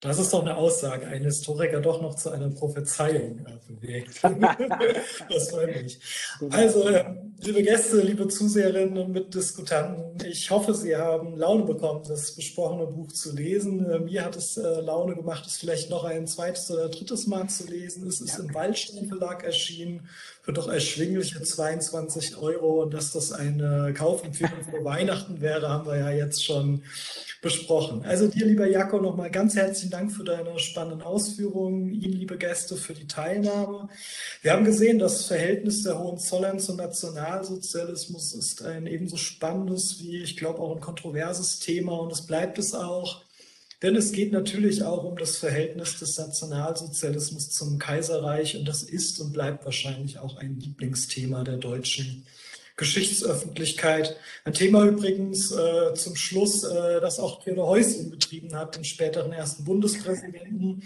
Speaker 4: Das ist doch eine Aussage, einen Historiker doch noch zu einer Prophezeiung äh, bewegt. das freut mich. Genau. Also, äh, liebe Gäste, liebe Zuseherinnen und Mitdiskutanten, ich hoffe, Sie haben Laune bekommen, das besprochene Buch zu lesen. Äh, mir hat es Laune gemacht, es vielleicht noch ein zweites oder drittes Mal zu lesen. Es ist ja. im Waldstein Verlag erschienen für doch erschwingliche 22 Euro. Und dass das eine Kaufempfehlung für Weihnachten wäre, haben wir ja jetzt schon besprochen. Also dir, lieber Jakob, nochmal ganz herzlichen Dank für deine spannenden Ausführungen. Ihnen, liebe Gäste, für die Teilnahme. Wir haben gesehen, das Verhältnis der Hohenzollern zum Nationalsozialismus ist ein ebenso spannendes wie, ich glaube, auch ein kontroverses Thema und es bleibt es auch. Denn es geht natürlich auch um das Verhältnis des Nationalsozialismus zum Kaiserreich und das ist und bleibt wahrscheinlich auch ein Lieblingsthema der deutschen Geschichtsöffentlichkeit. Ein Thema übrigens äh, zum Schluss, äh, das auch Theodor Heuss betrieben hat, den späteren ersten Bundespräsidenten.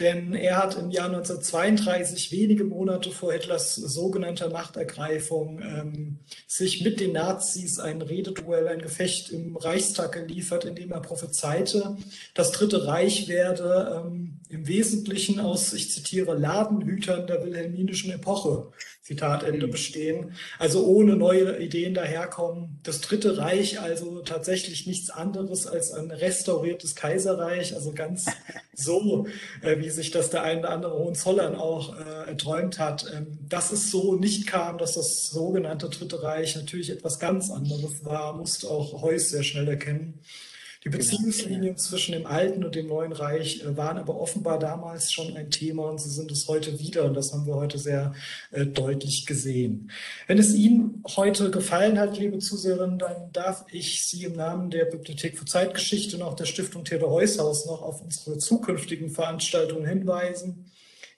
Speaker 4: Denn er hat im Jahr 1932, wenige Monate vor Hitlers sogenannter Machtergreifung, ähm, sich mit den Nazis ein Rededuell, ein Gefecht im Reichstag geliefert, in dem er prophezeite, das Dritte Reich werde ähm, im Wesentlichen aus, ich zitiere, Ladenhütern der wilhelminischen Epoche Zitat Ende, mhm. bestehen. Also ohne neue Ideen daherkommen. Das Dritte Reich also tatsächlich nichts anderes als ein restauriertes Kaiserreich, also ganz so, äh, wie sich das der eine oder andere Hohenzollern auch äh, erträumt hat. Ähm, dass es so nicht kam, dass das sogenannte Dritte Reich natürlich etwas ganz anderes war, musste auch Heuss sehr schnell erkennen. Die genau, Beziehungslinien zwischen dem alten und dem neuen Reich äh, waren aber offenbar damals schon ein Thema und sie sind es heute wieder und das haben wir heute sehr äh, deutlich gesehen. Wenn es Ihnen heute gefallen hat, liebe Zuseherinnen, dann darf ich Sie im Namen der Bibliothek für Zeitgeschichte und auch der Stiftung Theodor Heushaus noch auf unsere zukünftigen Veranstaltungen hinweisen.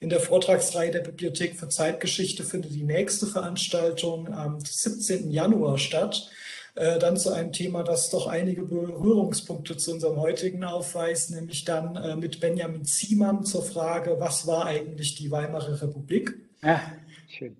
Speaker 4: In der Vortragsreihe der Bibliothek für Zeitgeschichte findet die nächste Veranstaltung am 17. Januar statt. Äh, dann zu einem Thema, das doch einige Berührungspunkte zu unserem heutigen aufweist, nämlich dann äh, mit Benjamin Ziemann zur Frage, was war eigentlich die Weimarer Republik? Ja, schön.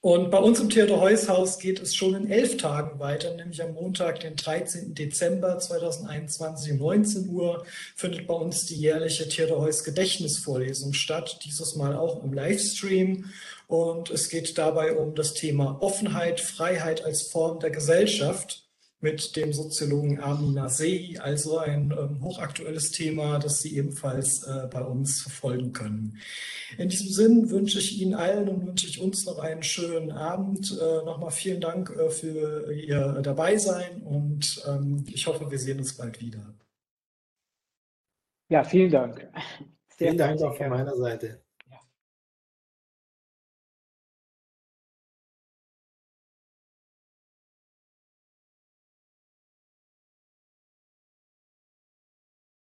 Speaker 4: Und bei uns im Theodor Heuss Haus geht es schon in elf Tagen weiter, nämlich am Montag, den 13. Dezember 2021 um 19 Uhr findet bei uns die jährliche Theodor Heuss Gedächtnisvorlesung statt, dieses Mal auch im Livestream. Und es geht dabei um das Thema Offenheit, Freiheit als Form der Gesellschaft mit dem Soziologen Armin Nasei, also ein ähm, hochaktuelles Thema, das Sie ebenfalls äh, bei uns verfolgen können. In diesem Sinn wünsche ich Ihnen allen und wünsche ich uns noch einen schönen Abend. Äh, Nochmal vielen Dank äh, für Ihr Dabeisein und ähm, ich hoffe, wir sehen uns bald wieder.
Speaker 3: Ja, vielen Dank.
Speaker 2: Sehr vielen Dank auch von meiner Seite.